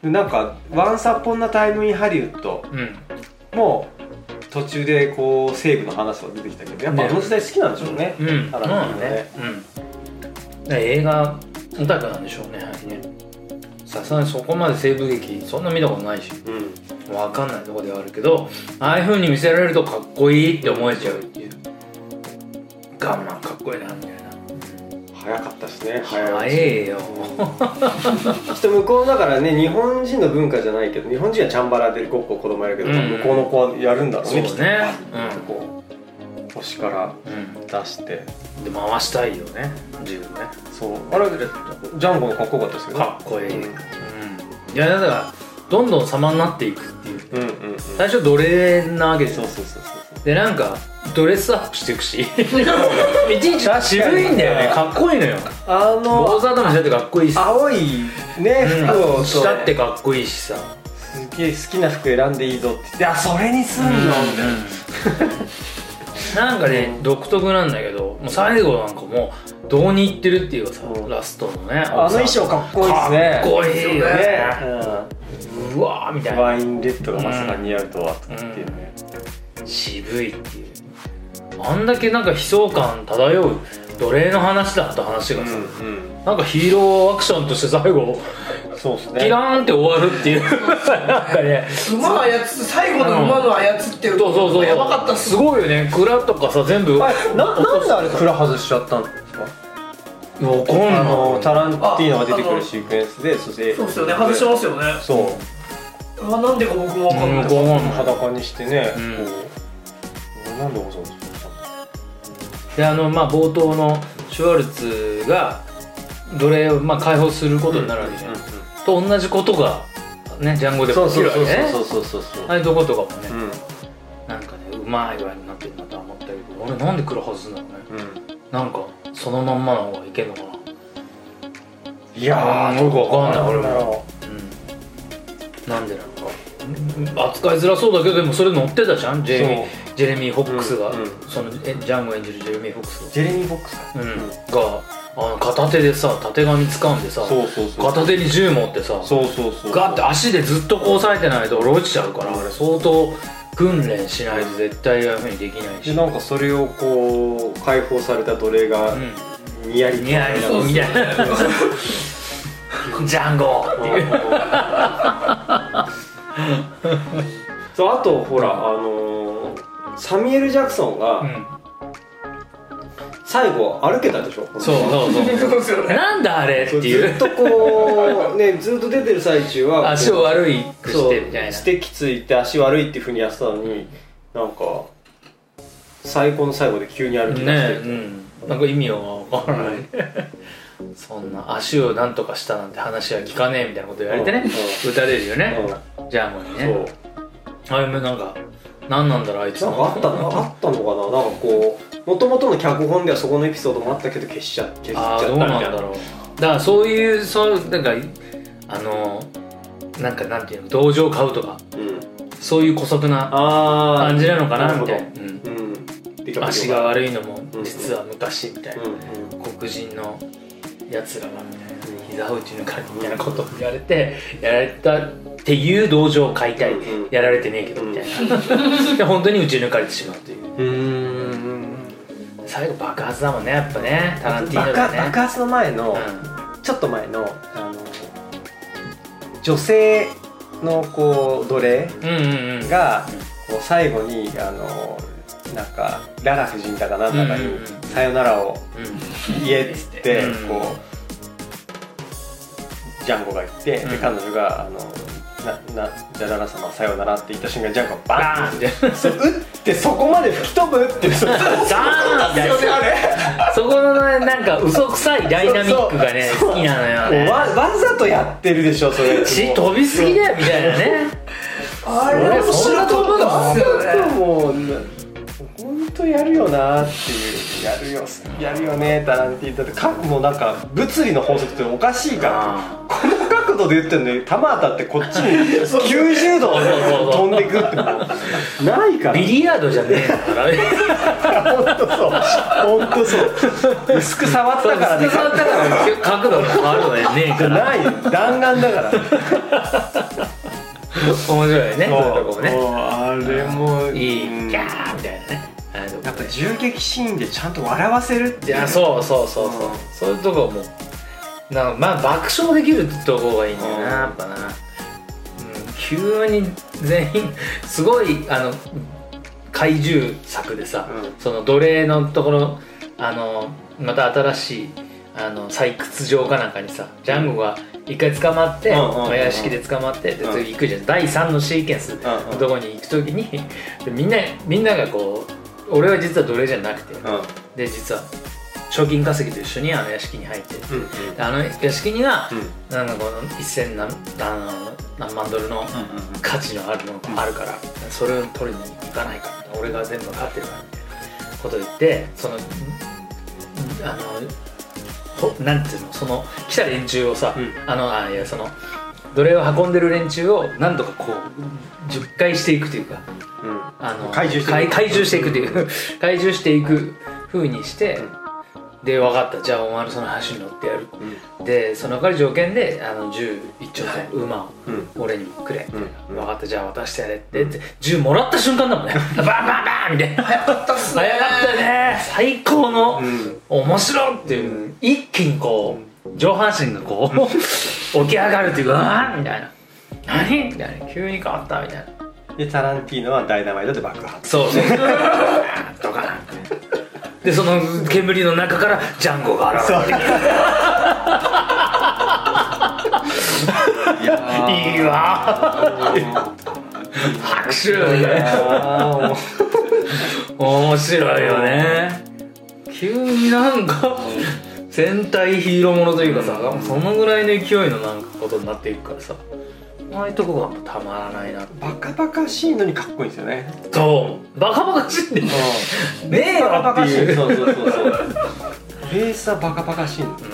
でなんか「ワンサポンなタイムインハリウッド。うん」も途中でこう西部の話が出てきたけどやっぱあの時代好きなんでしょうね。うん。タランティーノねうん。で映画オタクなんでしょうねさすがにそこまで西部劇そんな見たことないし。うん。わかんないとこではあるけどああいう風に見せられるとかっこいいって思えちゃうっていう。ガンマンかっこいいなみたいな早かったしね早早いよ。人向こうだからね日本人の文化じゃないけど日本人はチャンバラでごっこ子供やるけど、うん。向こうの子はやるんだろうねそうね。きっとこう腰からうん。出して。で回したいよね自分ね。そう。あれジャンゴのかっこよかったですよねかっこい。い、うん、いやだからどんどん様になっていくっていう。うんうんうん。最初奴隷なわけですよそうそうそうそう。でなんかドレスアップしていくし。*laughs* いちいち渋いんだよね。かっこいいのよ。あの坊主頭にしたってかっこいいし。青いね服をう。んしたってかっこいいしさ。すげえ好きな服選んでいいぞって。言ってあそれにすんの。みたいななんかね独特なんだけどもう最後なんかもうどうにいってるっていうかさうん。ラストのねあの衣装かっこいいですね。かっこいいよね。ねうわーみたうんいな。ワインレッドがまさか似合うとはとかっていうね。渋いっていう。あんだけなんか悲壮感漂う奴隷の話だった話がさ、うんなんかヒーローアクションとして最後そうですね。キラーンって終わるっていう。*laughs* なんかね馬操つ最後の馬の操ってるそうそうそう。やばかったっす。すごいよね。蔵とかさ全部。ななんであれ蔵外しちゃったんですか？わかんない。あのタランティーノが出てくるシークエンスでそして。そうですよね。外してますよね。そう。れはなんでか僕も分かんない、うん裸にしてね、うん。こう。なんでわざわざであのまあ冒頭のシュワルツが奴隷をまあ解放することになるわけじゃん、うんと同じことがねジャンゴでも起きそうそうそう。るわけね。そうそうそうそう。ああいうとことかもね、うん。なんかねうまい具合になってるなとは思ったけど俺なんで黒外すんだろうね。うん。なんかそのまんまの方がいけんのかな。いやーよくわかんない俺も。もうん。なんでなのか。扱いづらそうだけどでもそれ乗ってたじゃんジェレミージェレミー・フォックスが、うんうん。そのえジャンゴ演じるジェレミー・フォックスジェレミー・ボックスうん。があの片手でさたてがみ掴んでさそうそうそう。片手に銃持ってさそうそうそう。ガッて足でずっとこう押さえてないと俺落ちちゃうからあれ相当訓練しないと絶対ああいうふうにできないし。でなんかそれをこう解放された奴隷がうん。にやり似合いなそうみたいなジャンゴ。っていうそうあとほらあのーサミュエル・ジャクソンがうん。最後歩けたでしょ？そうそうそう。そうですよね。なんだあれ？ってそういう。ずっとこうね *laughs* ずっと出てる最中は足を悪いくそうしてみたいな。ステッキついて足悪いっていうふうにやってたのになんか最高の最後で急に歩き出してねうん。なんか意味はわからない。*laughs* そんな足をなんとかしたなんて話は聞かねえみたいなこと言われてね。う撃たれるよね。うジャンゴにんねあれもなんか何なんだろうあいつなんかあったのあったのかななんかこうもともとの脚本ではそこのエピソードもあったけど消しちゃ消しちゃったみたいな。だろうだからそういうそうなんかあのなんかなんていうの同情を買うとか。うん。そういう姑息なああ感じなのかなみたいな、うん。うん。足がい悪いのもうん。実は昔みたいな、うんうん。黒人のやつらがみたいな。膝打ち抜かれみたいなことを言われてやられたっていう同情を買いたい、うん。やられてねえけどみたいな。*laughs* で本当に打ち抜かれてしまうという。最後爆発だもんねやっぱね。タランティーノね。爆発の前の、ちょっと前のあの女性のこう奴隷うん、うんうん。うんがこう最後にあのなんかララ夫人だかなんだかにうんうんうん「さよならをうん。言え」っつってうん。こうジャンゴが言ってでうん。彼女があのななじゃあララ様さよならって言った瞬間ジャンゴがババーンって。てそう打ってそこまで吹き飛ぶって。そそこのねなんか嘘くさいダイナミックがね好きなのよね。わわざとやってるでしょそれ。血飛びすぎだよみたいなね。あれ面そんな白かったっすよ当やるよなっていう。やるよやるよねタランティーノだってかもうなんか物理の法則っておかしいから。この角度で言ってんのに球当たってこっちに90度飛んでくってもう。ないから。ビリヤードじゃねえから *laughs* 本当そう。本当そう。薄く触ったからね。薄く触ったから角度が変わるのねねえから。ない。弾丸だから。面白いよね。そういうとこもね。あれもいうん。いギャーみたいなねやっぱ銃撃シーンでちゃんと笑わせるっていやそうそうそうそう、うん。そういうとこもなんかまあ爆笑できるとこがいいんだよな、うん。やっぱな、うん、急に全員すごいあの怪獣作でさ、うん。その奴隷のところあのまた新しいあの採掘場かなんかにさジャンゴが一回捕まって、うん屋敷で捕まってでうん。次行くじゃん、第3のシーケンスのとこに行く時にでみんなみんながこう俺は実は奴隷じゃなくて、うん。で実は賞金稼ぎと一緒にあの屋敷に入って。るうん。であの屋敷には、うん。なんかこの1000何何万ドルの価値のあるものがあるから、それを取りに行かないか俺が全部勝ってるからみたいなことを言ってそのあのほなんていうのその来た連中をさ、うん。あのあいやその奴隷を運んでる連中をなんとかこう10回していくというかうん。あの怪獣していく。怪怪獣していう怪獣 *laughs* していく風にして、で分かった。じゃあお前のその橋に乗ってやる。でその代わり条件であの銃一丁と馬をうん。俺にくれ、うん。分かった。じゃあ渡してやれって。って銃もらった瞬間だもんね。バンバンバンみたいな。早かったっすね。早かったね。最高の、うん。面白いっていう、一気にこう上半身がこう *laughs* 起き上がるっていうかあーみたいな。何？みたいな。急に変わったみたいな。でタランティーノはダイナマイトで爆発。そう。そうとかでその煙の中からジャンゴが現れてくる。*laughs* いいいわ拍手面白いよね。急になんか戦隊ヒーローものというかさそのぐらいの勢いのなんかことになっていくからさ。ああいうとこがたまらないな。バカバカしいのにかっこいいんですよね。そう。バカバカしいんだよ。ねえよバカバカしい。っていうそうそうそうそう。ベースはバカバカしいんだよ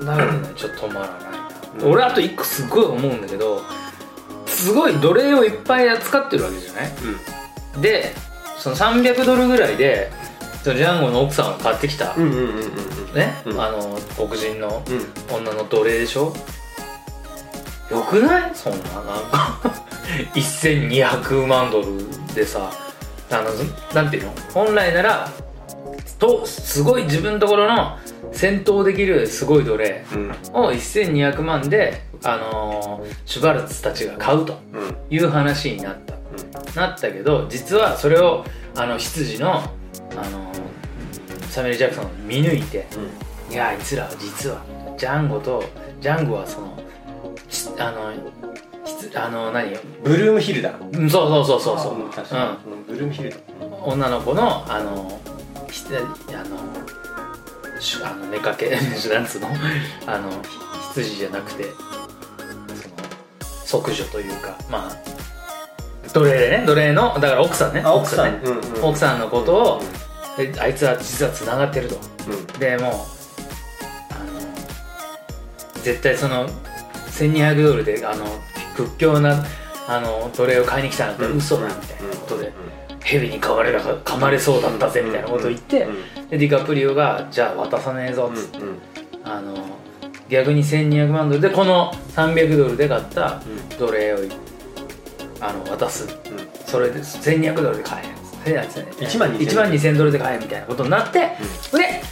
うん。なのでね。ちょっと止まらないな、俺あと一個すごい思うんだけどすごい奴隷をいっぱい扱ってるわけじゃない？でその300ドルぐらいでそのジャンゴの奥さんが買ってきた、うんうんうんうんうん。ね、うん。あの黒人のうん。女の奴隷でしょ？よくない？そんななんか *laughs* 1200万ドルでさあのなんていうの？本来ならとすごい自分のところの戦闘できるすごい奴隷うん。を1200万で、あのーシュバルツたちが買うとうん。いう話になった。なったけど実はそれをあの執事の、あのーサミュエル・ジャクソンが見抜いていやあいつらは実はジャンゴとジャンゴはそのしあのあの何？ブルームヒルだうんそうそうそうそう。そううん。ブルームヒルだうん、女の子のあのひあのしあの寝かけなんつうの？あのひ羊じゃなくてその即女というかまあ奴隷でね奴隷のだから奥さんね。あ奥さん。ね、うんうん。奥さんのことをであいつは実はつながってると。うん。でもうあの絶対その1200ドルであの屈強なあの奴隷を買いに来たなんて嘘だみたいなことで、蛇に噛まれ噛まれそうだったぜみたいなことを言って、でディカプリオが「じゃあ渡さねえぞ」っつって、あの逆に1200万ドルでこの300ドルで買った奴隷をあの渡す。それで1200ドルで買え1万2000 1万2000ドルで買えみたいなことになって、で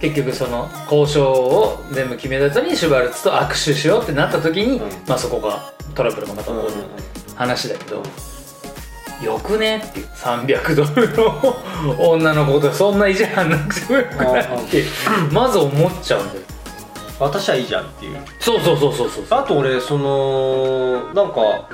結局その交渉を全部決めた後にシュバルツと握手しようってなった時に、うん。まあそこがトラブルがまた起こる話だけど、よくねっていう。300ドルの女の子とそんな意地張んなくてもよくないってまず思っちゃうんだよ。私はいいじゃんっていう。そうそうそうそうそう。あと俺そのなんか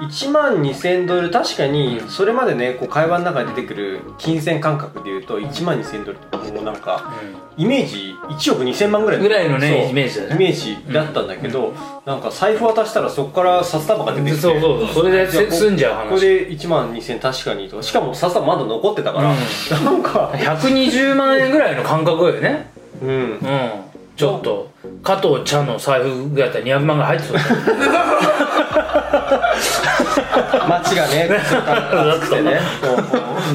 1万2000ドル確かにそれまでねこう会話の中に出てくる金銭感覚でいうと1万2000ドルってもうなんかイメージ1億2000万ぐらいぐらいのねイメージだね。イメージだったんだけど、なんか財布渡したらそこから札束が出てきて。そうそうそう。それで済んじゃう話。ここで1万2000確かにと。かしかも札束まだ残ってたから、なんか120万円ぐらいの感覚よね。うん。うん。ちょっと加藤茶の財布ぐらいだったら200万ぐらい入ってそう *laughs* *laughs* 街がねだってね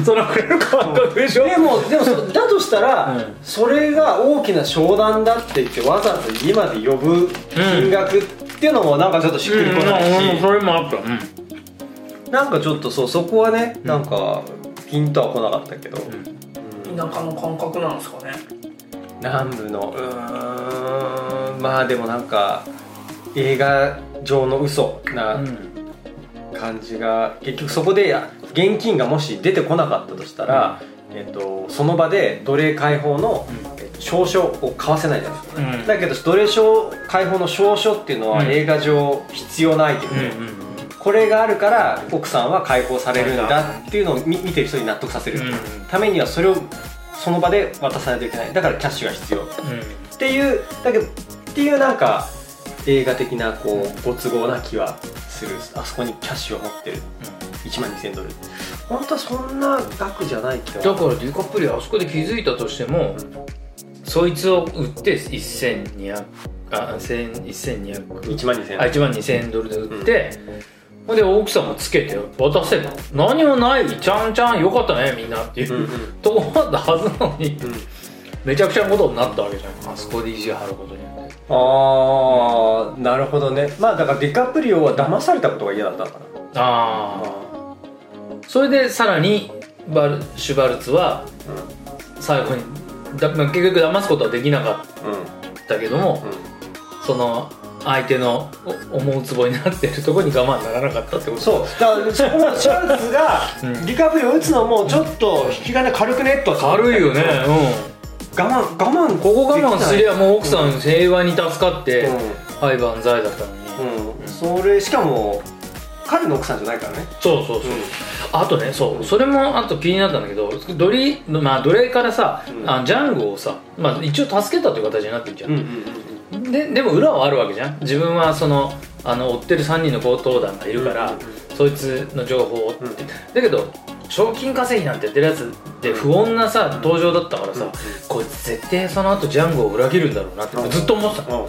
そのくらいの感覚でしょ？でもでもそだとしたら、うん。それが大きな商談だって言ってわざわざ家まで呼ぶ金額っていうのもなんかちょっとしっくりこないし、うんそれもあった。うん。なんかちょっとそうそこはねなんかピンとは来なかったけど、田舎の感覚なんですかね。南部のうーん。まあでもなんか映画上の嘘なうん感じが、結局そこで現金がもし出てこなかったとしたら、えっとその場で奴隷解放の、えっと証書を交わせないじゃないですか、うん。だけど奴隷証解放の証書っていうのはうん。映画上必要なアイテムで、うんうんこれがあるから奥さんは解放されるんだっていうのを見見てる人に納得させる。うん。ためにはそれをその場で渡さないといけない。だからキャッシュが必要。っていうだけどっていうなんか映画的なこうご都合な気はするあそこにキャッシュを持ってる。1万2000ドル。本当はそんな額じゃないけだどからディカプリオあそこで気づいたとしてもそいつを売って1200あ1000 1200 1万2000あ1万2000ドルで売って、ほんで奥さんもつけて渡せば何もないちゃんちゃんよかったねみんなっていう、うんうん。とこだったはずなのにうん。めちゃくちゃなことになったわけじゃん。あそこで意地張ることにああなるほどね。まあだからディカプリオは騙されたことが嫌だったのかなああそれでさらにバルシュバルツは最後にだまあ結局騙すことはできなかうんうんったけども、その相手のお思うつぼになってるところに我慢ならなかったってこと。そう。だからそこのシャルツがうん。ディカプリオを打つのもちょっと引き金軽くね？とは軽いよね。うんここ我慢すりゃもう奥さん平和に助かって、うん。はい万歳だったのに。うん、それしかも彼の奥さんじゃないからね。そうそうそう、あとねそうそれもあと気になったんだけどドリ,、まあ、奴隷からさ、うん。あジャンゴをさ、まあ、一応助けたという形になってるじゃん、うんうんででも裏はあるわけじゃん。自分はそのあの追ってる3人の強盗団がいるから、うんうん。そいつの情報を追って、うん。だけど賞金稼ぎなんてやってるやつって不穏なさ登場だったからさ、うん。こいつ絶対その後ジャンゴを裏切るんだろうなってずっと思ってた。の、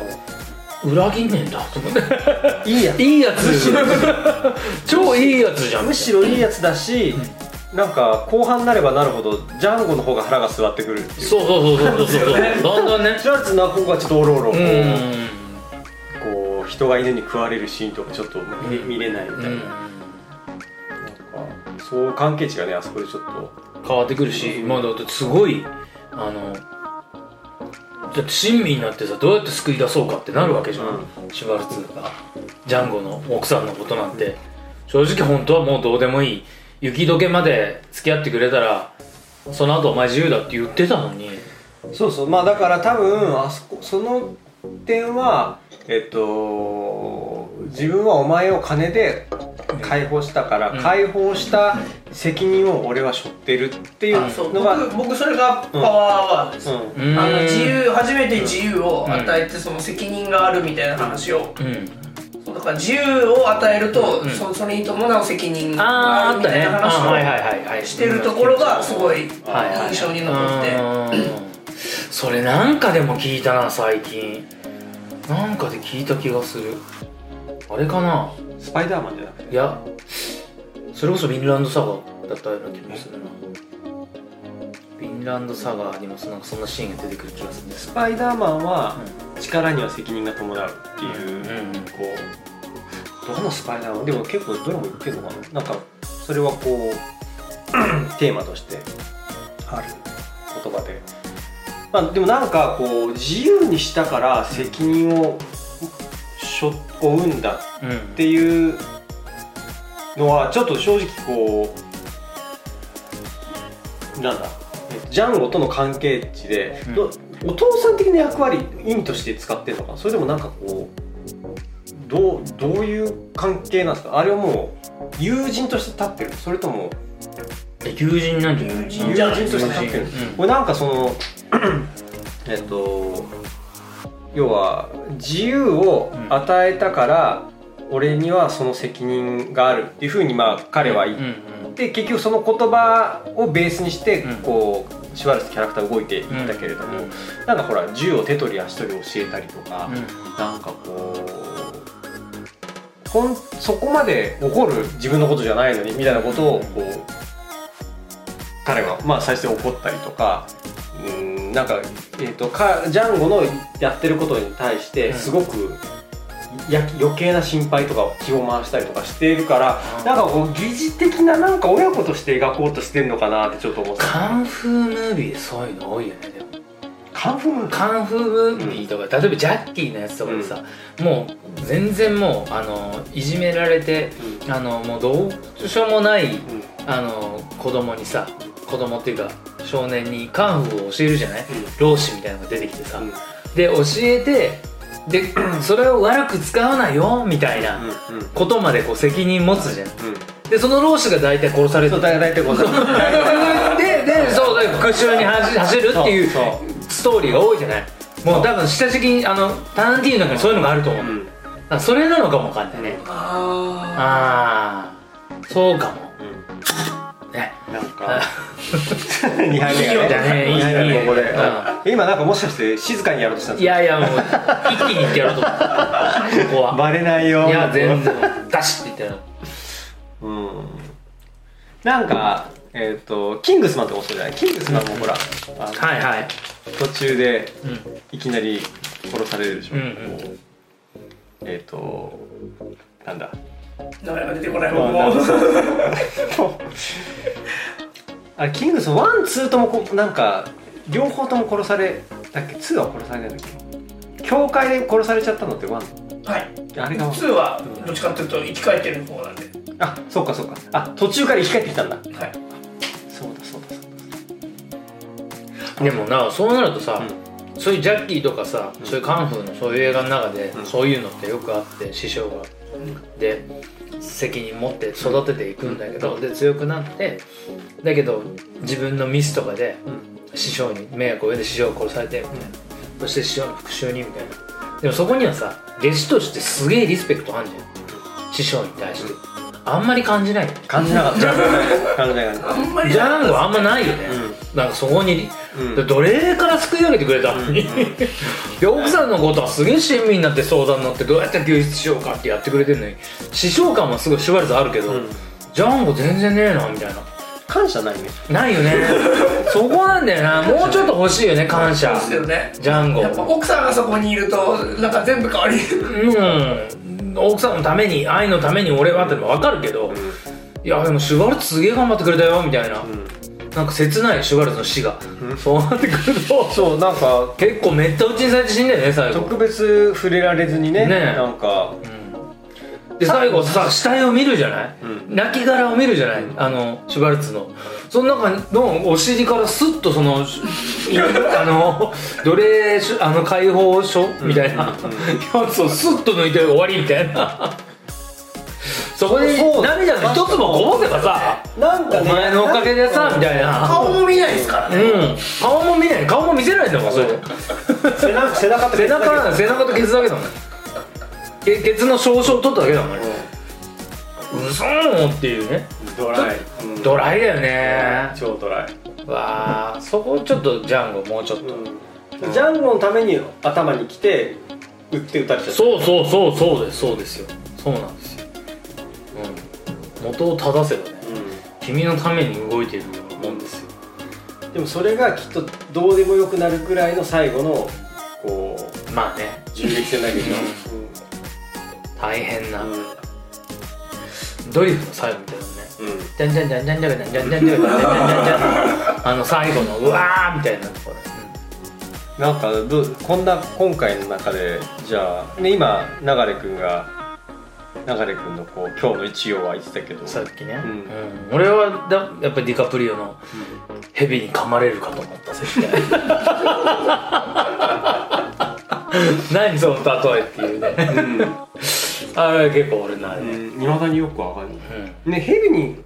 裏切んねえんだと思って。いいやいいやつ *laughs* 超いいやつじゃん。むしろいいやつだし、なんか後半になればなるほどジャンゴの方が腹が据わってくるっていう。そうそうそうそうそうそう。*laughs* だんだんね。シュワルツの方がちょっとおろおろこう,、人が犬に食われるシーンとかちょっと見れ,、見れないみたいな,、うんそう関係値がねあそこでちょっと。変わってくるし、まあだってすごいあのだって親身になってさどうやって救い出そうかってなるわけじゃん、シュワルツが。ジャンゴの奥さんのことなんて。正直本当はもうどうでもいい。雪解けまで付き合ってくれたらその後お前自由だって言ってたのに。そうそう。まあだから多分あそこその点はえっと自分はお前を金で解放したから、うん。解放した責任を俺は背負ってるっていうあそう。のが僕僕それがパワーワードです、うん。あの自由由初めて自由を与えてその責任があるみたいな話を、うん。そうだから自由を与えると、うん。そそれに伴う責任あがあるみたいな話あはいはいをはいはい。してるところがすごい印はいはい象に残って、うん。それなんかでも聞いたな最近。なんかで聞いた気がする。あれかな？スパイダーマンじゃなくて。いやそれこそヴィンランドサガだったような気もするな。ヴィンランドサガにもそなんかそんなシーンが出てくる気がするスパイダーマンは力には責任が伴うっていう、うん。こうどのスパイダーマンでも結構どれも言ってるのかななんかそれはこう *clears throat* テーマとしてある言葉で、まあ、でもなんかこう自由にしたから責任をしょ負うんだうんっていうのはちょっと正直こうなんだえっとジャンゴとの関係値で、お父さん的な役割意味として使ってるのかそれでもなんかこうどうどういう関係なんですか？あれはもう友人として立ってる。それともえ友人なんじゃない友人友じゃない人として立ってる、うん。これなんかそのえっと要は自由を与えたから、俺にはその責任があるっていうふうにまあ彼は言って、結局その言葉をベースにしてうん。こうシュワルツキャラクター動いていったけれども、うん。なんかほら銃を手取り足取り教えたりとか、うん。なんかこうほんそこまで怒る自分のことじゃないのにみたいなことをこう彼がまあ最初に怒ったりとかうんなんか、えー、とかジャンゴのやってることに対してうん。すごく、や余計な心配とか気を回したりとかしているからうん。なんかこう疑似的ななんか親子として描こうとしてるのかなってちょっと思ってカンフームービーでそういうの多いよねでも。カンフーカンフームービーとか、例えばジャッキーのやつとかでさ、もう全然もうあのいじめられてうん。あのもうどうしようもないうん。あの子供にさ子供っていうか少年にカンフーを教えるじゃない、うん。老子みたいなのが出てきてさ、うん。で教えてで *clears throat* それを悪く使わないよみたいなうんうん。ことまでこう責任持つじゃん。うん。でその老子が大体殺されて大体こうででそう *laughs* で復讐に走走るっていうストーリーが多いじゃない？もう多分下敷きにあのタランティーノの中にそういうのがあると思う、うん。それなのかもわかんないね、あああそうかもね。なんか。*laughs* 2杯目いいよがだね。2杯目いいいいここで。う今なんかもしかして静かにやろうとしたんいですか？やいやもう一気にいってやろうと思ったここは。*laughs* バレないよ。いや全然。ダシッていってやろう。うん。なんかえっ、とキングスマンとかもそうじゃないキングスマンもほら、はいはい。途中でうん。いきなり殺されるでしょ、うんうん。こうえっ、となんだ？ー名前が出てこないまあ僕もあれキングスマン one two ともこうなんか両方とも殺されだっけ？ two は殺されないんだっけ？教会で殺されちゃったのって one？はい。あれが。2はどっちかっていうと生き返ってる方なんで。あそうかそうか。あ途中から生き返ってきたんだ。はい。そうだそうだそうだ。でもなそうなるとさ、そういうジャッキーとかさ、そういうカンフーのそういう映画の中で、うん。そういうのってよくあって師匠がで責任持って育てていくんだけど、で強くなってだけど自分のミスとかで師匠に迷惑を得て師匠を殺されてみたいな、そして師匠の復讐にみたいな。でもそこにはさ弟子としてすげえリスペクトあるじゃん師匠に対して、あんまり感じない。感じなかった。*laughs* 感じなかった。あんまりジャンゴあんまないよね、なんかそこに、うん。で奴隷から救い上げてくれたのに、*laughs* で奥さんのことはすげえ親身になって相談になってどうやって救出しようかってやってくれてるのに。師匠感はすごいシュワルツあるけど、うん。ジャンゴ全然ねえなみたいな。感謝ないね。ないよね。*laughs* そこなんだよな。もうちょっと欲しいよね感謝。ですよね。ジャンゴ。やっぱ奥さんがそこにいるとなんか全部変わりうん。奥さんのために愛のために俺はってのも分かるけど、いやでもシュワルツすげえ頑張ってくれたよみたいな、なんか切ないシュワルツの死が、そうなってくると。そうなんか。結構めった打ちにされて死んだよね最後。特別触れられずにねね。なんか。で最後さ死体を見るじゃない、う亡きを見るじゃない、あのシュバルツの。その中のお尻からスッとそのあの奴隷しあの解放書みたいな。やつをスッと抜いて終わりみたいなそこでそう涙が一つもこぼせばさおなんかね。前のおかげでさみたいな。顔も見ないですからね。うん。顔も見ない。顔も見せないんだもんそれ。で背中背中と背中背中とケツだけだもん。ケケツの少々取っただけだもん嘘っていうね。ドライ。うんドライだよね。超ドライ。わあそこちょっとジャンゴもうちょっと、ジャンゴのために頭に来て打って打たれちゃった。そうそうそうそうですそうですよ。そうなんですよ、うん、元を正せばね君のために動いているようなもんですよ。うんでもそれがきっとどうでもよくなるくらいの最後のこうまあね。銃撃戦だけど。大変な、うんうんドリフの最後みたいなね。うん。じゃんじゃんじゃんじゃんじゃんじゃんじゃんじゃんじゃんじゃんじゃんあの最後のうわーみたいなところ、なんかどうこんな今回の中でじゃあ、ね、今流君が流君のこう今日の一応は言ってたけど。さっきね、うん。うん。俺はだやっぱりディカプリオの蛇に噛まれるかと思った絶対。*laughs* 何その例えっていうね。うん。あれ結構俺なあれ、いまだによくわかんない。うん。ね蛇に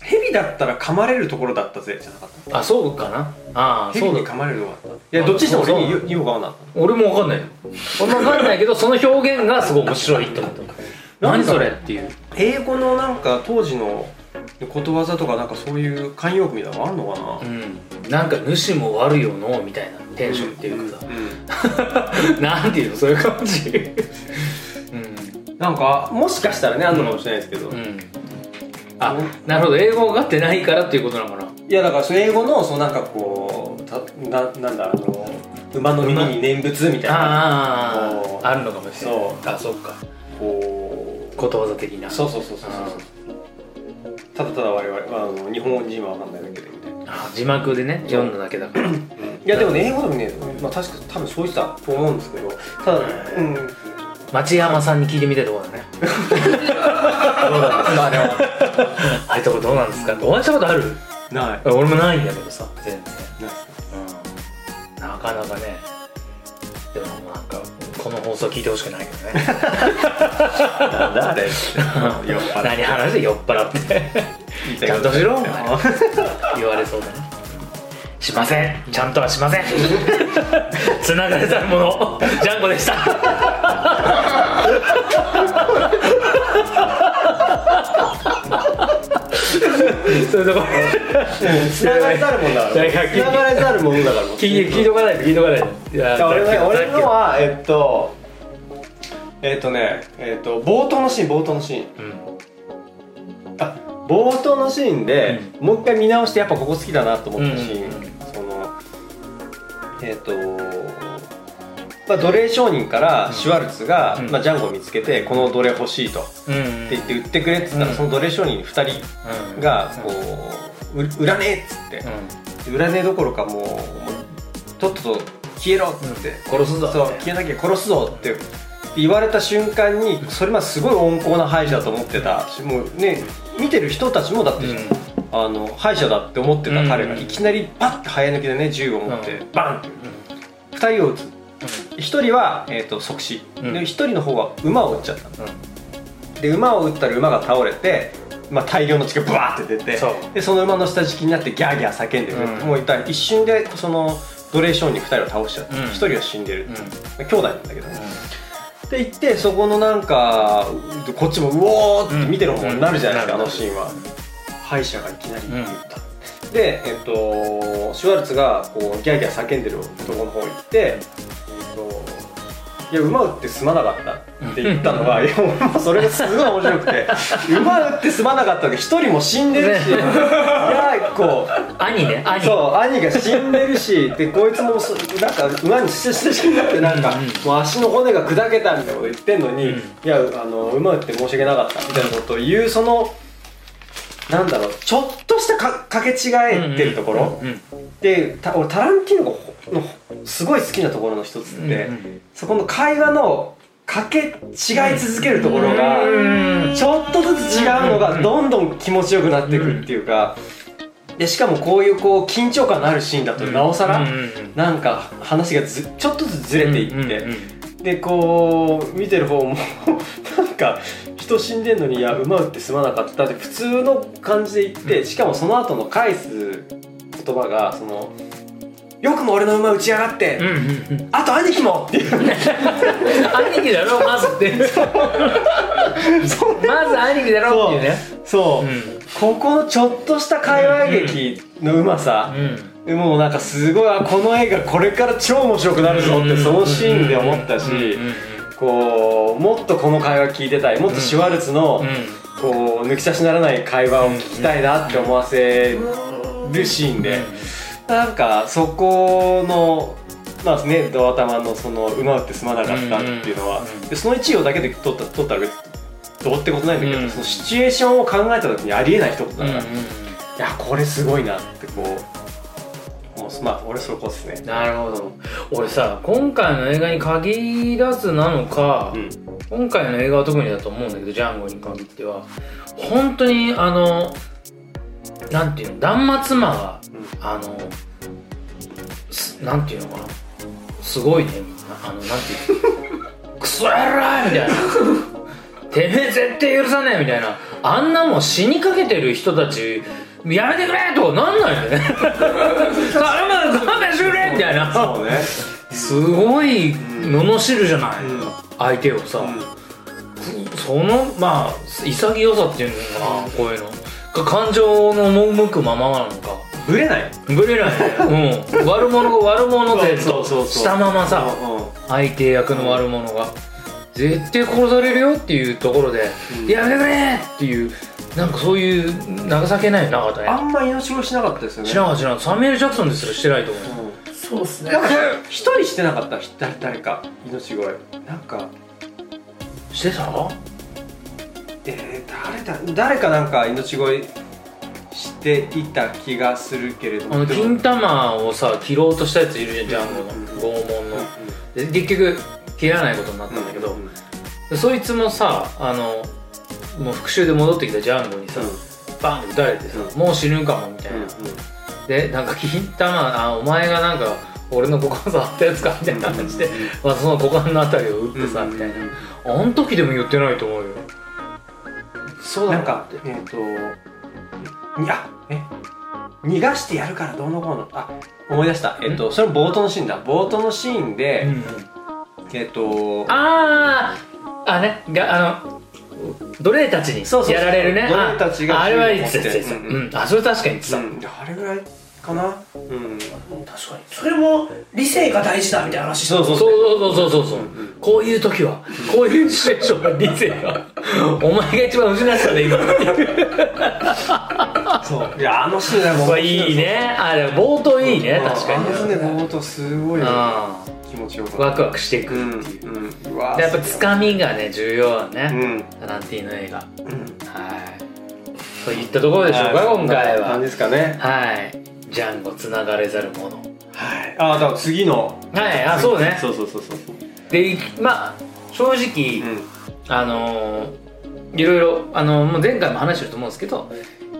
蛇だったら噛まれるところだったぜ。じゃなかったあそうかな。ああそうに噛まれるのがあった。いやどっちにしても俺に言う言うかなかっ俺も分かんない。よ俺も分かんないけどその表現がすごい面白いと思った何それっていう。た英語のなんか当時のことわざとかなんかそういう慣用句みたいなのあんのかな？うん。なんか主も悪よのみたいなテンションっていうか。さ、うん。*laughs* なんていうの？そういう感じ。*laughs* うん。なんかもしかしたらねあんのかもしれないですけど、いうん。あなるほど。英語がってないからっていうことなのかな。やだからその英語のそのなんかこうたななんだあの馬の耳に念仏みたいな。あああるのかもしれない。そう。あそっか。こうことわざ的な。そうそうそうそうそう。ただただ我々あの日本人は分かんないだけでみたいな。あ字幕でね読んだだけだから。いやでもね英語でもね、まあ、確か多分そう言ってたと思うんですけどただうん。町山さんに聞いてみたいところだね。どうなんですかねああいうとこどうなんですか。お会いしたことある？ない。俺もないんだけどさ全然。ない。うん。なかなかね。でもなんかこの放送聞いてほしくないけどね。なんだあれ酔っ払って何話で酔っ払って。*laughs* ちゃんとしろ。*laughs* 言われそうだねしません。ちゃんとはしません。*laughs* つながれたるもの。ジャンコでしたそういうとこ。つながれざるもんだから。つながれざるものだから。聞い聞いとかないと聞いとかないと。いや俺俺のはえっとえっとねえっと冒頭のシーン冒頭のシーン。うん。あ冒頭のシーンで、もう一回見直してやっぱここ好きだなと思ったシーン、うん。そのえっ、とまあ、奴隷商人からシュワルツが、うん。まあ、ジャンゴを見つけてこの奴隷欲しいと、うんって言って売ってくれって言ったら、うん。その奴隷商人2人うん。がこう、う売らねえっつって、売らねえどころかもうとっとと消えろっつって、殺すぞそう消えなきゃ殺すぞって。言われた瞬間にそれまですごい温厚な敗者だと思ってた。しもうね見てる人たちもだって、うん。あの敗者だって思ってた彼がうん。いきなりパッて早抜きでね銃を持って、うん。バンって。2 2人を撃つ1人は、えー、と即死、うん。で1人の方は馬を撃っちゃったの。で馬を撃ったら馬が倒れて、まあ、大量の血がブワーって出てそう。でその馬の下敷きになってギャーギャー叫んでる、うん。もう一体一瞬でその奴隷商人2人を倒しちゃって、うん。1人は死んでる、う。ん。兄弟なんだけどね、って言ってそこのなんかこっちもうおーって見てる方になるじゃないですか、うん。あのシーンは。敗者がいきなり言った、でえっとシュワルツがこうギャーギャー叫んでるところの方行って、えっといや馬打ってすまなかったって言ったのが、いや俺もそれがすごい面白くて馬打ってすまなかったわけ一人も死んでるし、ね。いやこう兄ね兄。そう兄が死んでるしでこいつもそなんか馬にしてしてしってなんか、うんうんもう足の骨が砕けたみたいなこと言ってんのに、うん。いやあの馬打って申し訳なかったみたいなことを言うそのなんだろうちょっとしたかかけ違えてるところ、うんうんでた俺タランティーノのすごい好きなところの一つって、そこの会話のかけ違い続けるところが、うんちょっとずつ違うのがどんどん気持ちよくなってくるっていうか、でしかもこういうこう緊張感のあるシーンだとなおさら、なんか話がずちょっとずつずれていって、でこう見てる方も *laughs* なんか人死んでんのにいや馬打ってすまなかったって普通の感じで言って、しかもその後の返す言葉がそのよくも俺の馬打ちやがって、うんうんうん。あと兄貴も。兄貴だろまずって。*laughs* まず兄貴だろっていうね。そう、う。ん。ここのちょっとした会話劇のうまさ、うんもうなんかすごいあこの映画これから超面白くなるぞってそのシーンで思ったしうんうんうん。こうもっとこの会話聞いてたい。もっとシュワルツのこう抜き差しならない会話を聞きたいなって思わせるシーンでなんかそこのまあねドア玉のその馬打ってすまなかったっていうのはうんうんでその1位をだけで取った取ったらどうってことないんだけど、うんそのシチュエーションを考えた時にありえない一言だから、うんうんいやこれすごいなってこうもうまあ俺そこですね。なるほど。俺さ今回の映画に限らずなのか、うん。今回の映画は特にだと思うんだけどジャンゴに限っては。本当にあのなんていうの断末魔が、あのすなんていうのかな。すごいね。あのなんていうの。*laughs* クソ野郎みたいな。てめえ絶対許さねえみたいな。あんなもん死にかけてる人たちやめてくれとかなんないんだよね。頼む勘弁してくれみたいな。そうね。すごい罵るじゃない、相手をさ、そのまあ潔さっていうのかな、こういうのが感情の赴くままなのか。ぶれない？ぶれない。ね、*laughs* うん、悪者が悪者でとそうそうそう。したままさ。うんうん。相手役の悪者が。絶対殺されるよっていうところで、うん。やめてくれっていうなんかそういう情けないなかったね。あんま命乞いしなかったですよね。知らんか知らんサミュエル・ジャクソンですらしてないと思う。うん。そうっすね。なんか一人してなかった？誰誰か。命乞い。なんか。してた？えー、誰だ誰かなんか命乞いしていた気がするけれども。あの金玉をさ切ろうとしたやついるじゃんジャンゴのうん。拷問の。で結局切らないことになったんだけど、うんでそいつもさあのもう復讐で戻ってきたジャンゴにさ、バンって撃たれてさ、うもう死ぬかもみたいな、でなんか金玉あお前がなんか俺の股間触ったやつかみたいな感じで、まあ、その股間のあたりを打ってさ、うんみたいな。あん時でも言ってないと思うよそうだなんかえっ、とにあえ逃がしてやるからどうのこうの。あ思い出した。えっ、とそれも冒頭のシーンだ。冒頭のシーンで、うんえっ、とあーあねがあの奴隷たちにそうそうそう。やられるね。奴隷たちがああれは言ってた言って。たうんうん。あそれ確かに言ってた、うん、あれぐらいかな？うん。確かに。それも理性が大事だみたいな話。してそうそうそうそうそうそう。そう、うんうんこういう時は。こういうシチュエーションが理性がお前が一番失ったね今。*laughs* そう。いやあのシーンはもうこれいいね。あれ冒頭いいね確かに。あのね冒頭すごいあ気持ちよかった。ワクワクしていくうんっていう、うん。うわでやっぱつかみがね重要だうね、ん。タランティーノ映画。はい。うんといったところでしょうか、はい。今回は。な感じですかね。はいジャンゴつながれざるもの。はい。あだから次の。はいあそうね。そうそうそうそうでまあ正直、うん。あのーいろいろ、あのーもう前回も話してると思うんですけど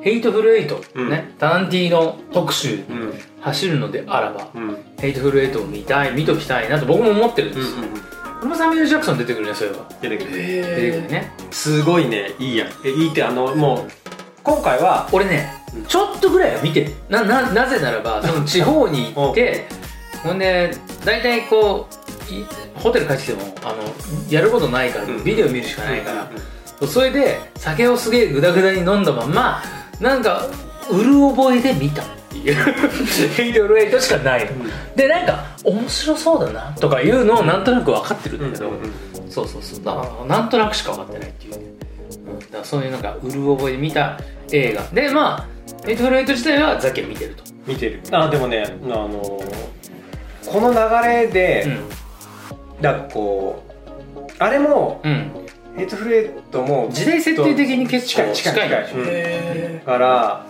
ヘイトフルエイト、うん。ねタランティーノ特集にうん。走るのであらば、うん。ヘイトフルエイトを見たい見ときたいなと僕も思ってるんです。よ、うんこれもサミュエル・ジャクソン出てくるねそういえば。出てくる。出てくるね。すごいね。いいやん。えいいってあのもう今回は俺ね、うん。ちょっとぐらいは見てる。なななぜならばその地方に行って *laughs* ほんで大体こういホテル帰ってきてもあのやることないからうん。ビデオ見るしかないから、うんそれで酒をすげえグダグダに飲んだまんまなんかうる覚えで見た。っていうヘイトフルエイトしかないの、でなんか面白そうだなとかいうのをなんとなく分かってるんだけど、そうそうそう。だからなんとなくしか分かってないっていうそういうのがうる覚えで見た映画。でまあヘイトフルエイト自体はザッキーは見てると。見てる。あでもねあのこの流れで、だからこうあれもうん、うん、ヘイトフルエイトも時代設定的に結構近い。近い近い。から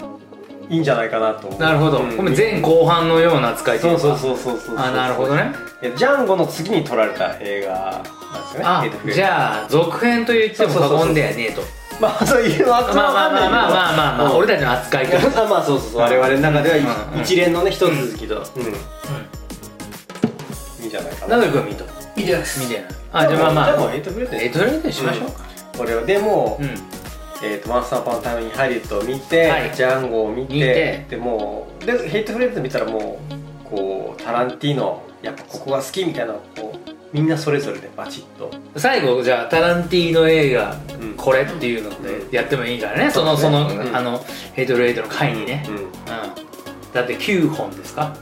いいんじゃないかなと。思うなるほど、うん。これ前後半のような扱いというか。そうそうそうそうそうあなるほどね。ジャンゴの次に撮られた映画なんですよね。あじゃあ続編と言っても過言ではねえとまあそういうのはまあまあまあまあまあまあまあ俺たちの扱いと。あ *laughs* まあそうそうそう。我々の中では一連のね一続きと。うん。い。いんじゃないかな。ナダル君見と見てないです。見てない。あじゃあまあまあ。じゃあもうヘイトフレートエイトフレートにしましょうか？俺はでもうん。えー、とマンスターパンタイムにハリウッドを見て、はい。ジャンゴを見て見て。でもうでヘイトフレート見たらもうこうタランティーノやっぱここが好きみたいなこうみんなそれぞれでバチッと。最後じゃあタランティーノ映画うん。これっていうのでやってもいいからね。そのそのうん。あのヘイトフレートの回にね。うん。うん。だって9本ですか？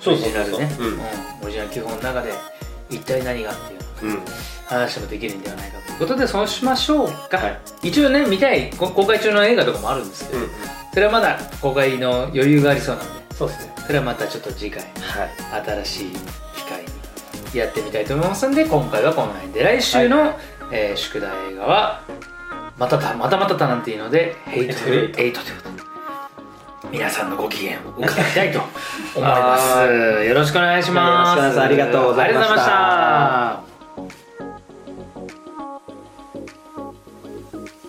そうそうそう。オリジナルね。うん。うん。オリジナル9本の中で一体何がっていう。うん。話もできるんではないかということでそうしましょうか、はい。一応ね見たいこ公開中の映画とかもあるんですけど、うんそれはまだ公開の余裕がありそうなので。そうですね。それはまたちょっと次回。はい。新しいやってみたいと思いますんで今回はこの辺で。来週の、えー宿題映画はまたたまたまたタランティーノで「ヘイトフルエイト」ということで皆さんのご機嫌を伺いたいと *laughs* 思います。はよろしくお願いします。ありがとうございました